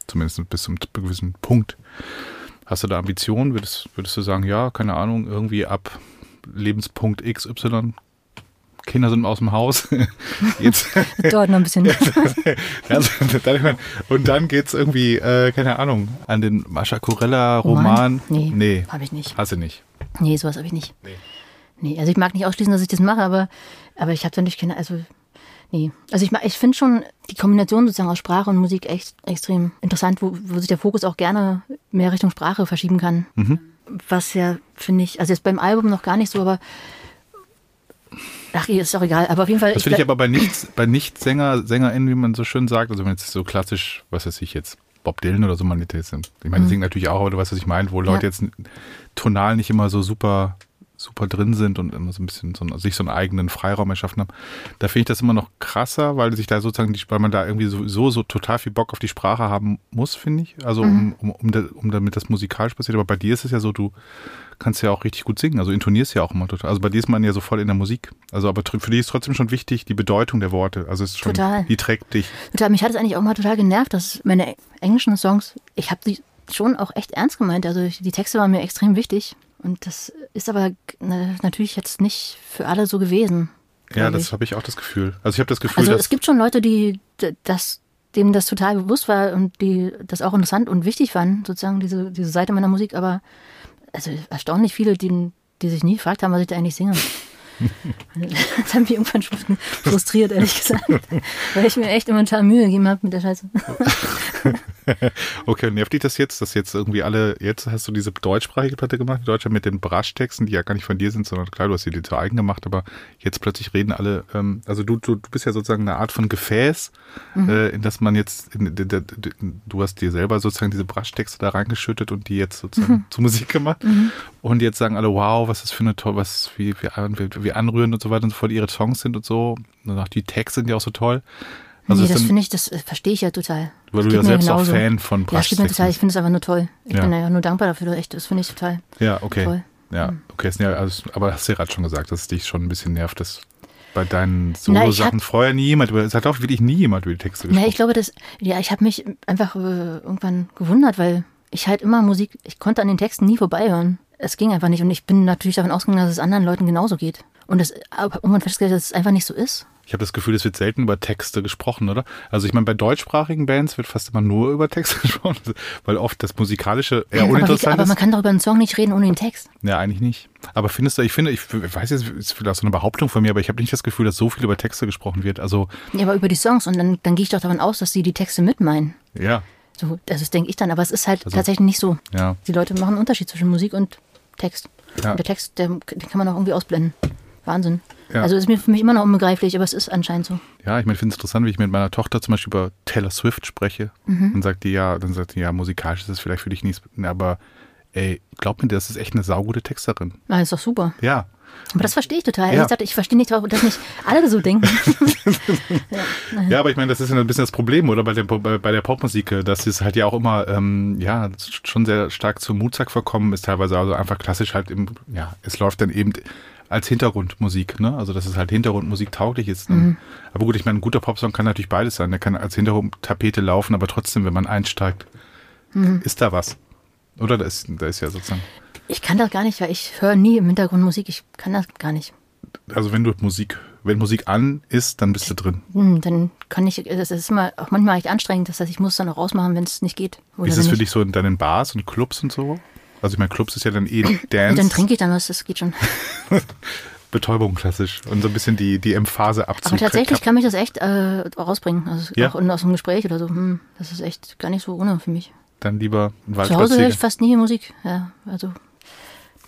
zumindest bis zum gewissen Punkt. Hast du da Ambitionen? Würdest, würdest du sagen, ja, keine Ahnung, irgendwie ab Lebenspunkt XY Kinder sind aus dem Haus. <laughs> Jetzt. Dauert noch ein bisschen. <laughs> und dann geht es irgendwie, äh, keine Ahnung, an den Mascha Corella-Roman. Nee, nee. habe ich nicht. Hast du nicht? Nee, sowas habe ich nicht. Nee. Nee, also ich mag nicht ausschließen, dass ich das mache, aber, aber ich habe natürlich keine, also nee. Also ich, ich finde schon die Kombination sozusagen aus Sprache und Musik echt extrem interessant, wo, wo sich der Fokus auch gerne mehr Richtung Sprache verschieben kann. Mhm. Was ja, finde ich, also jetzt beim Album noch gar nicht so, aber Ach, ist doch egal, aber auf jeden Fall. Das finde ich aber bei Nichts, bei Nicht-Sänger, SängerInnen, wie man so schön sagt, also wenn jetzt so klassisch, was weiß ich jetzt, Bob Dylan oder so man sind. Ich meine, die mhm. singen natürlich auch, aber du weißt, was ich meine, wo Leute ja. jetzt tonal nicht immer so super super drin sind und immer so ein bisschen so, sich so einen eigenen Freiraum erschaffen haben. Da finde ich das immer noch krasser, weil sich da sozusagen, die, weil man da irgendwie sowieso so total viel Bock auf die Sprache haben muss, finde ich. Also um, um, um, da, um damit das musikalisch passiert. Aber bei dir ist es ja so, du kannst ja auch richtig gut singen. Also intonierst ja auch immer total. Also bei dir ist man ja so voll in der Musik. Also aber für dich ist trotzdem schon wichtig die Bedeutung der Worte. Also es ist schon, Total. die trägt dich. Total, mich hat es eigentlich auch mal total genervt, dass meine englischen Songs, ich habe die schon auch echt ernst gemeint. Also die Texte waren mir extrem wichtig. Und das ist aber na, natürlich jetzt nicht für alle so gewesen. Ja, das habe ich auch das Gefühl. Also ich habe das Gefühl, Also dass es gibt schon Leute, die das, dem das total bewusst war und die das auch interessant und wichtig fanden, sozusagen diese, diese Seite meiner Musik, aber also erstaunlich viele, die, die sich nie gefragt haben, was ich da eigentlich singe. <laughs> das hat mich irgendwann schon frustriert, ehrlich gesagt. Weil ich mir echt immer total Mühe gegeben habe mit der Scheiße. Okay, nervt dich das jetzt, dass jetzt irgendwie alle, jetzt hast du diese deutschsprachige Platte gemacht, die Deutsche mit den Brasch-Texten, die ja gar nicht von dir sind, sondern klar, du hast sie dir zu eigen gemacht, aber jetzt plötzlich reden alle, ähm, also du, du, du bist ja sozusagen eine Art von Gefäß, äh, in das man jetzt, in, in, in, du hast dir selber sozusagen diese Brasch-Texte da reingeschüttet und die jetzt sozusagen zu Musik gemacht. Und jetzt sagen alle, wow, was ist das für eine tolle, was, wie, wie, wie, anrührend und so weiter und so fort ihre Songs sind und so. Und auch die Texte sind ja auch so toll. Also nee, das finde ich, das äh, verstehe ich ja total. Weil Das du ja selbst auch genauso. Fan von Ja, es geht mir total, ich finde es einfach nur toll. Ich Ja. bin ja nur dankbar dafür, echt, das finde ich total Ja, okay. toll. Ja, okay, ist ja alles, aber hast du ja gerade schon gesagt, dass es dich schon ein bisschen nervt, dass bei deinen Solo-Sachen vorher nie jemand über, es hat auch wirklich nie jemand über die Texte gesprochen. Nee, ich glaube, das, ja, ich habe mich einfach äh, irgendwann gewundert, weil ich halt immer Musik, ich konnte an den Texten nie vorbeihören. Es ging einfach nicht und ich bin natürlich davon ausgegangen, dass es anderen Leuten genauso geht. Und das, aber irgendwann festgestellt, dass es einfach nicht so ist. Ich habe das Gefühl, es wird selten über Texte gesprochen, oder? Also ich meine, bei deutschsprachigen Bands wird fast immer nur über Texte <laughs> gesprochen, weil oft das Musikalische eher aber, wie, uninteressant aber man ist. kann doch über einen Song nicht reden ohne den Text. Ja, eigentlich nicht. Aber findest du, ich finde, ich weiß jetzt, ist vielleicht so eine Behauptung von mir, aber ich habe nicht das Gefühl, dass so viel über Texte gesprochen wird. Also, Ja, aber über die Songs und dann, dann gehe ich doch davon aus, dass sie die Texte mitmeinen. ja, So, das denke ich dann, aber es ist halt Also- tatsächlich nicht so. ja. Die Leute machen einen Unterschied zwischen Musik und Text. Ja. Und der Text, der, den kann man auch irgendwie ausblenden. Wahnsinn. Ja. Also ist mir für mich immer noch unbegreiflich, aber es ist anscheinend so. Ja, ich meine, ich finde es interessant, wie ich mit meiner Tochter zum Beispiel über Taylor Swift spreche. Mhm. Dann sagt die ja, dann sagt die, ja, musikalisch ist das vielleicht für dich nichts, aber ey, glaub mir, das ist echt eine saugute Texterin. Na, ist doch super. Ja. Aber das verstehe ich total. Ja. Ehrlich gesagt, ich verstehe nicht, warum- dass nicht alle so denken. <laughs> Ja, aber ich meine, das ist ja ein bisschen das Problem, oder? Bei der, bei, bei der Popmusik, äh, dass es halt ja auch immer, ähm, ja, schon sehr stark zum Mutsack verkommen ist, teilweise also einfach klassisch halt im, ja, es läuft dann eben als Hintergrundmusik, ne? Also, dass es halt Hintergrundmusik tauglich ist. Mhm. Aber gut, ich meine, ein guter Popsong kann natürlich beides sein. Der kann als Hintergrundtapete laufen, aber trotzdem, wenn man einsteigt, Mhm. ist da was. Oder da ist, da ist ja sozusagen, Ich kann das gar nicht, weil ich höre nie im Hintergrund Musik. Ich kann das gar nicht. also wenn du Musik, wenn Musik an ist, dann bist du drin. Hm, dann kann ich, das ist immer auch manchmal echt anstrengend. Das heißt, ich muss dann auch rausmachen, wenn es nicht geht. Ist es für ich- dich so in deinen Bars und Clubs und so? Also ich meine, Clubs ist ja dann eh Und <clears throat> Dance. dann trinke ich dann was, das geht schon. <laughs> Betäubung klassisch und so ein bisschen die, die M-Phase abzu. Aber tatsächlich kann mich das echt äh, rausbringen. Also Ja. auch in, aus einem Gespräch oder so. Hm, das ist echt gar nicht so ohne für mich. Dann lieber einen Zu Hause höre ich fast nie Musik. Ja, also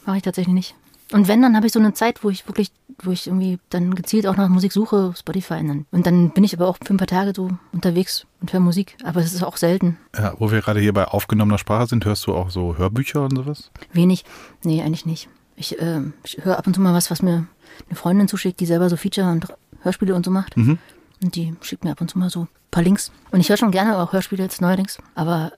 mache ich tatsächlich nicht. Und wenn, dann habe ich so eine Zeit, wo ich wirklich, wo ich irgendwie dann gezielt auch nach Musik suche, Spotify. Und dann, und dann bin ich aber auch für ein paar Tage so unterwegs und höre Musik. Aber es ist auch selten. Ja, wo wir gerade hier bei aufgenommener Sprache sind, hörst du auch so Hörbücher und sowas? Wenig. Nee, eigentlich nicht. Ich, äh, ich höre ab und zu mal was, was mir eine Freundin zuschickt, die selber so Feature und Hörspiele und so macht. Mhm. Und die schickt mir ab und zu mal so ein paar Links. Und ich höre schon gerne auch Hörspiele jetzt neuerdings. Aber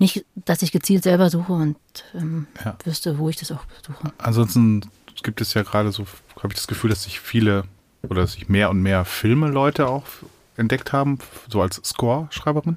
nicht, dass ich gezielt selber suche und ähm, Ja. wüsste, wo ich das auch suche. Ansonsten gibt es ja gerade so, habe ich das Gefühl, dass sich viele oder dass sich mehr und mehr Filme-Leute auch entdeckt haben, so als Score-Schreiberin.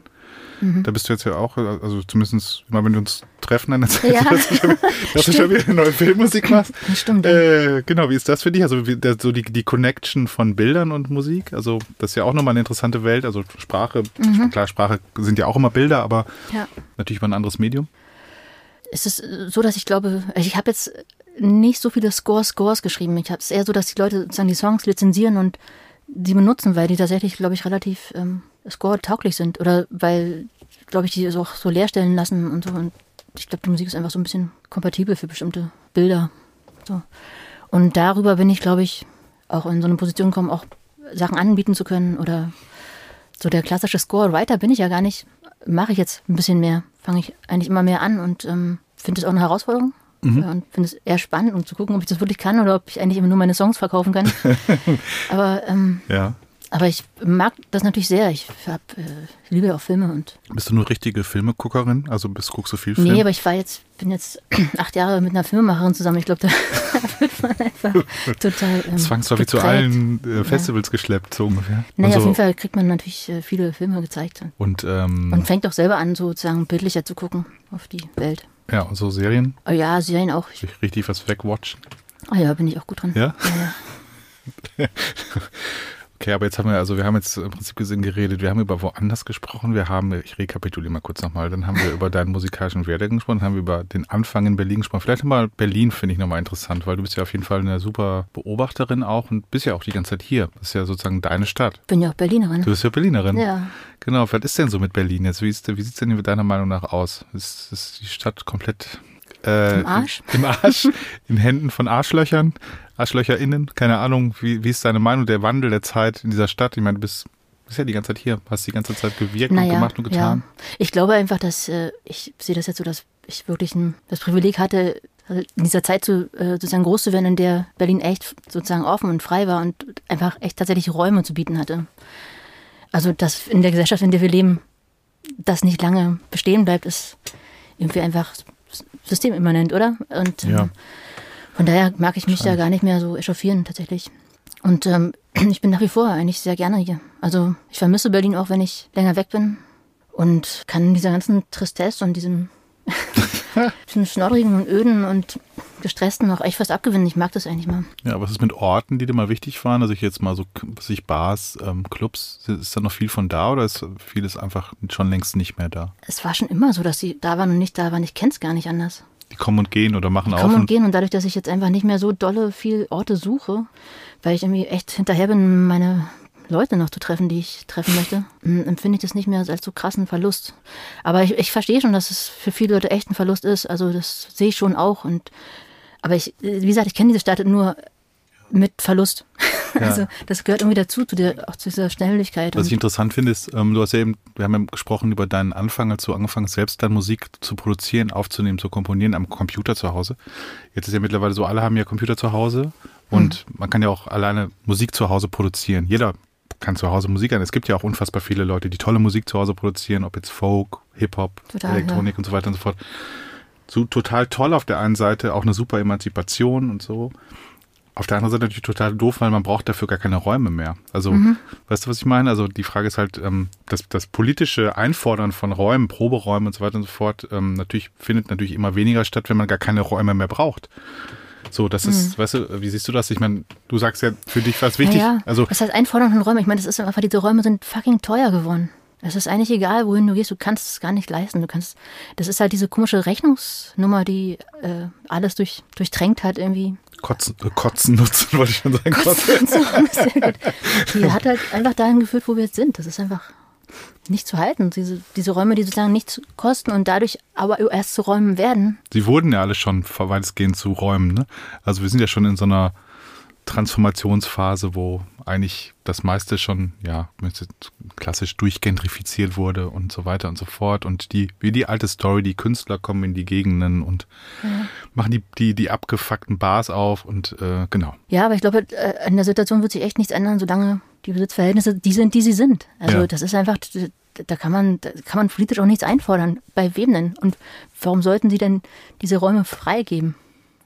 Mhm. Da bist du jetzt ja auch, also zumindest immer wenn wir uns treffen, dann erzählst Ja. du, <laughs> dass du schon, dass du schon wieder eine neue Filmmusik machst. <laughs> Stimmt. Äh, genau, wie ist das für dich? Also wie, der, so die, die Connection von Bildern und Musik, also das ist ja auch nochmal eine interessante Welt. Also Sprache, Mhm. klar, Sprache sind ja auch immer Bilder, aber ja. natürlich mal ein anderes Medium. Es ist äh, so, dass ich glaube, also ich habe jetzt nicht so viele Score-Scores geschrieben. Ich habe es eher so, dass die Leute sozusagen die Songs lizenzieren und die benutzen, weil die tatsächlich, glaube ich, relativ ähm, Score-tauglich sind. Oder weil, glaube ich, die es auch so leer stellen lassen und so. Und ich glaube, die Musik ist einfach so ein bisschen kompatibel für bestimmte Bilder. So. Und darüber bin ich, glaube ich, auch in so eine Position gekommen, auch Sachen anbieten zu können. Oder so der klassische Score-Writer bin ich ja gar nicht. Mache ich jetzt ein bisschen mehr. Fange ich eigentlich immer mehr an und ähm, finde es auch eine Herausforderung. ja, und finde es eher spannend, um zu gucken, ob ich das wirklich kann oder ob ich eigentlich immer nur meine Songs verkaufen kann. <laughs> Aber ähm, Ja. Aber ich mag das natürlich sehr. Ich, hab, äh, ich liebe ja auch Filme und Bist du eine richtige Filmeguckerin? Also bist, guckst du viel Film? nee, aber ich war jetzt bin jetzt <clears throat> acht Jahre mit einer Filmemacherin zusammen. Ich glaube, da <laughs> wird man einfach total ähm, Zwangsläufig zu allen äh, Festivals geschleppt, so ungefähr. Naja, und, auf jeden so, Fall kriegt man natürlich äh, viele Filme gezeigt und, ähm, und fängt auch selber an, sozusagen bildlicher zu gucken auf die Welt. ja, und so Serien, Oh ja, Serien auch. Ich, richtig was wegwatchen. oh ja, bin ich auch gut drin. Ja? ja. <laughs> Okay, aber jetzt haben wir, also wir haben jetzt im Prinzip gesehen geredet, wir haben über woanders gesprochen, wir haben, ich rekapituliere mal kurz nochmal, dann haben wir über deinen musikalischen Werdegang gesprochen, dann haben wir über den Anfang in Berlin gesprochen. Vielleicht mal Berlin finde ich nochmal interessant, weil du bist ja auf jeden Fall eine super Beobachterin auch und bist ja auch die ganze Zeit hier. Das ist ja sozusagen deine Stadt. Bin ja auch Berlinerin. Du bist ja Berlinerin. Ja. Genau, was ist denn so mit Berlin jetzt? Wie, ist, wie sieht es denn deiner Meinung nach aus? Ist, ist die Stadt komplett äh, Im Arsch? Im Arsch, in Händen von Arschlöchern, ArschlöcherInnen, keine Ahnung. Wie, wie ist deine Meinung, der Wandel der Zeit in dieser Stadt? Ich meine, du bist, bist ja die ganze Zeit hier, hast die ganze Zeit gewirkt und Naja, gemacht und getan. Ja. Ich glaube einfach, dass äh, ich sehe das jetzt so, dass ich wirklich ein, das Privileg hatte, in dieser Zeit zu, äh, sozusagen groß zu werden, in der Berlin echt sozusagen offen und frei war und einfach echt tatsächlich Räume zu bieten hatte. Also, dass in der Gesellschaft, in der wir leben, das nicht lange bestehen bleibt, ist irgendwie einfach systemimmanent, oder? Und ähm, Ja. Von daher mag ich mich da gar nicht mehr so echauffieren, tatsächlich. Und ähm, <clears throat> ich bin nach wie vor eigentlich sehr gerne hier. Also ich vermisse Berlin auch, wenn ich länger weg bin und kann dieser ganzen Tristesse und diesem, <laughs> diesem schnoddrigen und öden und gestressten auch echt was abgewinnen. Ich mag das eigentlich mal. Ja, was ist mit Orten, die dir mal wichtig waren? Also ich jetzt mal so, was ich Bars, ähm, Clubs, ist da noch viel von da oder ist vieles einfach schon längst nicht mehr da? Es war schon immer so, dass sie da waren und nicht da waren. Ich kenne es gar nicht anders. Die kommen und gehen oder machen auf kommen und und gehen und dadurch, dass ich jetzt einfach nicht mehr so dolle viel Orte suche, weil ich irgendwie echt hinterher bin, meine Leute noch zu treffen, die ich treffen möchte, m, empfinde ich das nicht mehr als so krassen Verlust. Aber ich, ich verstehe schon, dass es für viele Leute echt ein Verlust ist. Also das sehe ich schon auch. Und aber ich, wie gesagt, ich kenne diese Stadt nur mit Verlust. <laughs> Also das gehört irgendwie dazu, zu der, auch zu dieser Schnelligkeit. Was ich interessant finde, ist, ähm, du hast ja eben, wir haben ja gesprochen über deinen Anfang, als du angefangen hast, selbst dann Musik zu produzieren, aufzunehmen, zu komponieren am Computer zu Hause. Jetzt ist ja mittlerweile so, alle haben ja Computer zu Hause und Mhm. man kann ja auch alleine Musik zu Hause produzieren. Jeder kann zu Hause Musik an. Es gibt ja auch unfassbar viele Leute, die tolle Musik zu Hause produzieren, ob jetzt Folk, Hip-Hop, Elektronik und so weiter und so fort. So total toll auf der einen Seite, auch eine super Emanzipation und so. Auf der anderen Seite natürlich total doof, weil man braucht dafür gar keine Räume mehr. Also, Mhm. weißt du, was ich meine? Also die Frage ist halt, ähm, das, das politische Einfordern von Räumen, Proberäumen und so weiter und so fort, ähm, natürlich findet natürlich immer weniger statt, wenn man gar keine Räume mehr braucht. So, das ist, weißt du, wie siehst du das? Ich meine, du sagst ja, für dich war es wichtig. Ja, ja. Also, Was heißt Einforderung von Räumen? Ich meine, das ist einfach, diese Räume sind fucking teuer geworden. Es ist eigentlich egal, wohin du gehst, du kannst es gar nicht leisten. Du kannst, das ist halt diese komische Rechnungsnummer, die äh, alles durch, durchtränkt hat irgendwie. kotzen, äh, kotzen nutzen, <laughs> wollte ich schon sagen. Kotzen. <laughs> Sehr gut. Die hat halt einfach dahin geführt, wo wir jetzt sind. Das ist einfach nicht zu halten. Diese, diese Räume, die sozusagen nichts kosten und dadurch aber erst zu Räumen werden. Sie wurden ja alle schon weitestgehend zu Räumen. Ne? Also wir sind ja schon in so einer Transformationsphase, wo eigentlich das meiste schon, ja, klassisch durchgentrifiziert wurde und so weiter und so fort. Und die, wie die alte Story, die Künstler kommen in die Gegenden und machen die, die, die abgefuckten Bars auf und äh, genau. Ja, aber ich glaube, äh, an der Situation wird sich echt nichts ändern, solange die Besitzverhältnisse die sind, die sie sind. Also Ja. das ist einfach, da kann man, da kann man politisch auch nichts einfordern. Bei wem denn? Und warum sollten sie denn diese Räume freigeben?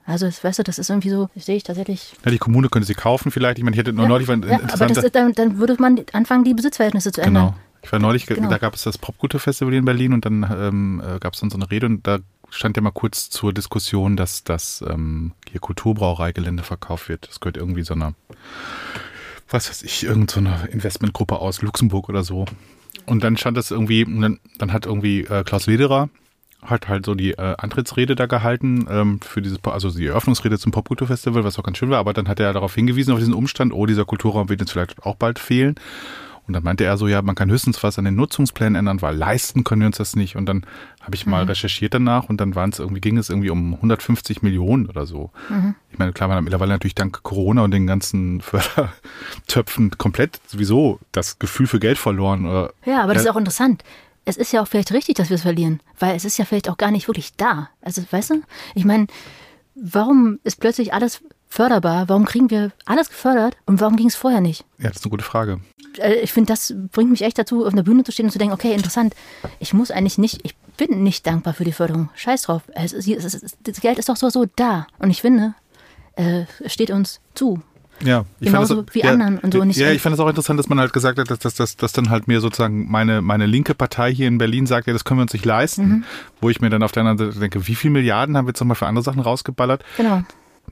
Also, das, weißt du, das ist irgendwie so, das sehe ich tatsächlich. Ja, die Kommune könnte sie kaufen vielleicht. Ich meine, ich hätte nur Ja, neulich ein ja, aber ist, dann, dann würde man anfangen, die Besitzverhältnisse zu ändern. Genau. Ich war neulich, Genau. da gab es das Popgute-Festival in Berlin und dann ähm, äh, gab es dann so eine Rede und da stand ja mal kurz zur Diskussion, dass das ähm, hier Kulturbrauereigelände verkauft wird. Das gehört irgendwie so einer, was weiß ich, irgendeine so Investmentgruppe aus Luxemburg oder so. Und dann stand das irgendwie, dann, dann hat irgendwie äh, Klaus Lederer hat halt so die äh, Antrittsrede da gehalten ähm, für dieses, also die Eröffnungsrede zum Popkulturfestival, was auch ganz schön war, aber dann hat er darauf hingewiesen, auf diesen Umstand, oh, dieser Kulturraum wird jetzt vielleicht auch bald fehlen. Und dann meinte er so, ja, man kann höchstens was an den Nutzungsplänen ändern, weil leisten können wir uns das nicht. Und dann habe ich mal recherchiert danach und dann waren es irgendwie, ging es irgendwie um 150 Millionen oder so. Ich meine, klar, man hat mittlerweile natürlich dank Corona und den ganzen Fördertöpfen komplett sowieso das Gefühl für Geld verloren. Oder, Ja, aber das ist auch interessant. Es ist ja auch vielleicht richtig, dass wir es verlieren, weil es ist ja vielleicht auch gar nicht wirklich da. Also, weißt du, ich meine, warum ist plötzlich alles förderbar? Warum kriegen wir alles gefördert und warum ging es vorher nicht? Ja, das ist eine gute Frage. Äh, Ich finde, das bringt mich echt dazu, auf einer Bühne zu stehen und zu denken, okay, interessant, ich muss eigentlich nicht, ich bin nicht dankbar für die Förderung. Scheiß drauf. Es ist, es ist, das Geld ist doch so, so da. Und ich finde, äh, es steht uns zu. Ja, ich Genauso fand das, wie ja, anderen und so nicht- Ja, ich fand es auch interessant, dass man halt gesagt hat, dass, dass, dass, dass dann halt mir sozusagen meine, meine linke Partei hier in Berlin sagt, ja, das können wir uns nicht leisten. Mhm. Wo ich mir dann auf der anderen Seite denke, wie viel Milliarden haben wir jetzt nochmal für andere Sachen rausgeballert? Genau.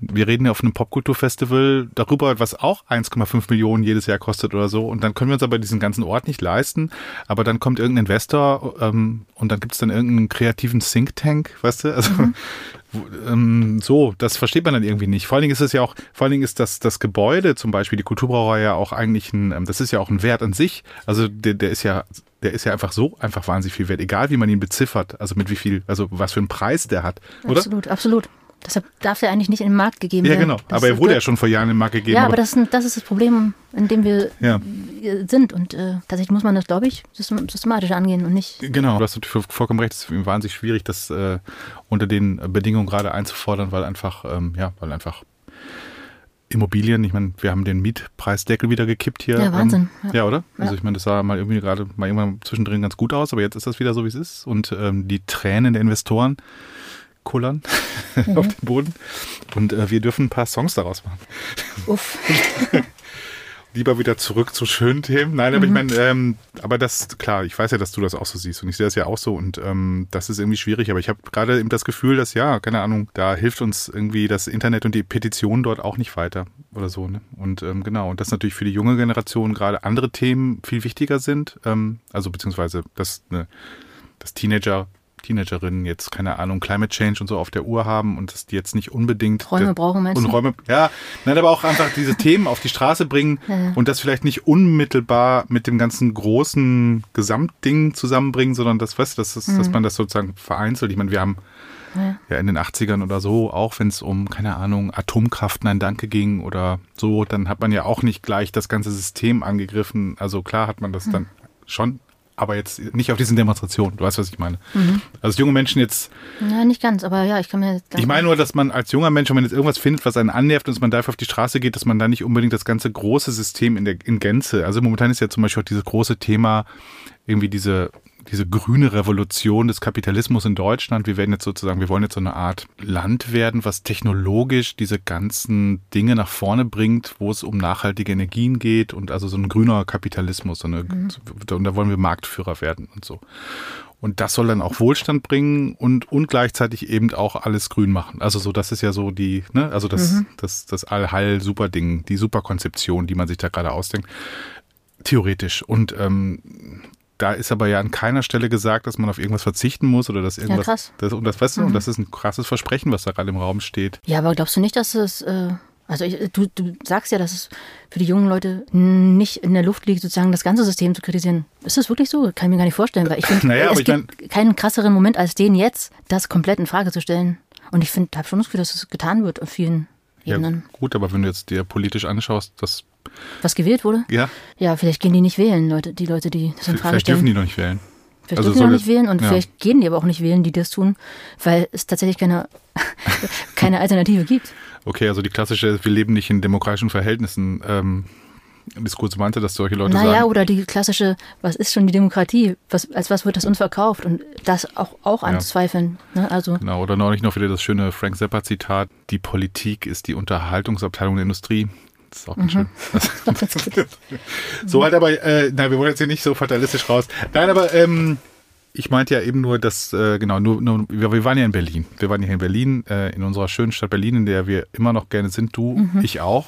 Wir reden ja auf einem Popkulturfestival darüber, was auch 1,5 Millionen jedes Jahr kostet oder so. Und dann können wir uns aber diesen ganzen Ort nicht leisten. Aber dann kommt irgendein Investor ähm, und dann gibt es dann irgendeinen kreativen Think Tank, weißt du? Also wo- <laughs> ähm, so, das versteht man dann irgendwie nicht. Vor allen Dingen ist es ja auch, vor allen Dingen ist das, das Gebäude zum Beispiel, die Kulturbrauerei ja auch eigentlich ein, ähm, das ist ja auch ein Wert an sich. Also der, der ist ja, der ist ja einfach so einfach wahnsinnig viel wert, egal wie man ihn beziffert, also mit wie viel, also was für einen Preis der hat, oder? Absolut, absolut. Deshalb darf er eigentlich nicht in den Markt gegeben Ja, werden. genau. Das aber er wurde ja schon vor Jahren im Markt gegeben. Ja, aber das, ist- das ist das Problem, in dem wir Ja. äh, sind. Und äh, tatsächlich muss man das, glaube ich, system- systematisch angehen und nicht. Genau, du hast vollkommen recht. Es ist wahnsinnig schwierig, das äh, unter den Bedingungen gerade einzufordern, weil einfach, ähm, ja, weil einfach Immobilien, ich meine, wir haben den Mietpreisdeckel wieder gekippt hier. Ja, Wahnsinn, Ähm, ja. ja. oder? Also Ja. ich meine, das sah mal irgendwie gerade mal irgendwann zwischendrin ganz gut aus, aber jetzt ist das wieder so, wie es ist. Und ähm, die Tränen der Investoren kullern Mhm. <laughs> auf den Boden. Und äh, wir dürfen ein paar Songs daraus machen. Uff. <laughs> lieber wieder zurück zu schönen Themen. Nein, aber ich meine, ähm, aber das, klar, ich weiß ja, dass du das auch so siehst und ich sehe das ja auch so und ähm, das ist irgendwie schwierig, aber ich habe gerade eben das Gefühl, dass ja, keine Ahnung, da hilft uns irgendwie das Internet und die Petition dort auch nicht weiter oder so. Ne? Und ähm, genau, und dass natürlich für die junge Generation gerade andere Themen viel wichtiger sind, ähm, also beziehungsweise, dass, ne, dass Teenager Teenagerinnen jetzt, keine Ahnung, Climate Change und so auf der Uhr haben und dass die jetzt nicht unbedingt Räume brauchen, meinst und? Räume, ja, nein, aber auch einfach diese <laughs> Themen auf die Straße bringen und das vielleicht nicht unmittelbar mit dem ganzen großen Gesamtding zusammenbringen, sondern das, weißt du, dass, das, dass man das sozusagen vereinzelt. Ich meine, wir haben Ja. ja in den 80ern oder so, auch wenn es um, keine Ahnung, Atomkraft, nein, danke ging oder so, dann hat man ja auch nicht gleich das ganze System angegriffen. Also klar hat man das dann schon, aber jetzt nicht auf diesen Demonstrationen. Du weißt, was ich meine. Also junge Menschen jetzt Ja, nicht ganz, aber ja, ich kann mir. ich meine nur, dass man als junger Mensch, wenn man jetzt irgendwas findet, was einen annervt und man dafür auf die Straße geht, dass man da nicht unbedingt das ganze große System in der in Gänze. Also momentan ist ja zum Beispiel auch dieses große Thema irgendwie diese diese grüne Revolution des Kapitalismus in Deutschland. Wir werden jetzt sozusagen, wir wollen jetzt so eine Art Land werden, was technologisch diese ganzen Dinge nach vorne bringt, wo es um nachhaltige Energien geht und also so ein grüner Kapitalismus. So eine, Und da wollen wir Marktführer werden und so. Und das soll dann auch Wohlstand bringen und, und gleichzeitig eben auch alles grün machen. Also so, das ist ja so die, ne, also das, das, das Allheil-Super-Ding, die Superkonzeption, die man sich da gerade ausdenkt. Theoretisch. Und ähm, da ist aber ja an keiner Stelle gesagt, dass man auf irgendwas verzichten muss oder dass irgendwas. krass. Das, und das weißt du, und das ist ein krasses Versprechen, was da gerade im Raum steht. Ja, aber glaubst du nicht, dass es. Äh, also ich, du, du sagst ja, dass es für die jungen Leute nicht in der Luft liegt, sozusagen das ganze System zu kritisieren. Ist das wirklich so? Kann ich mir gar nicht vorstellen, weil ich finde, <laughs> Naja, es gibt keinen krasseren Moment als den jetzt, das komplett in Frage zu stellen. Und ich finde, habe schon das Gefühl, dass es getan wird auf vielen Ja, Ebenen. gut, aber wenn du jetzt dir politisch anschaust, das, Was gewählt wurde? ja, Ja, vielleicht gehen die nicht wählen, Leute, die Leute, die das in Frage vielleicht stellen. dürfen die noch nicht wählen. Vielleicht Also dürfen die jetzt- nicht wählen und ja. vielleicht gehen die aber auch nicht wählen, die das tun, weil es tatsächlich keine, <laughs> keine Alternative gibt. Okay, also die klassische, wir leben nicht in demokratischen Verhältnissen. Ähm, Diskurs meinte, dass solche Leute Naja, sagen. oder die klassische, was ist schon die Demokratie? Was, als was wird das uns verkauft? Und das auch, auch anzweifeln. Ne? Also, Genau, oder neulich noch wieder das schöne Frank Zappa-Zitat: Die Politik ist die Unterhaltungsabteilung der Industrie. Das ist auch ganz schön. <laughs> <laughs> so halt aber, äh, nein, wir wollen jetzt hier nicht so fatalistisch raus. Nein, aber ähm, ich meinte ja eben nur, dass, äh, genau, nur, nur wir, waren ja in Berlin. Wir waren ja in Berlin, äh, in unserer schönen Stadt Berlin, in der wir immer noch gerne sind, du, ich auch.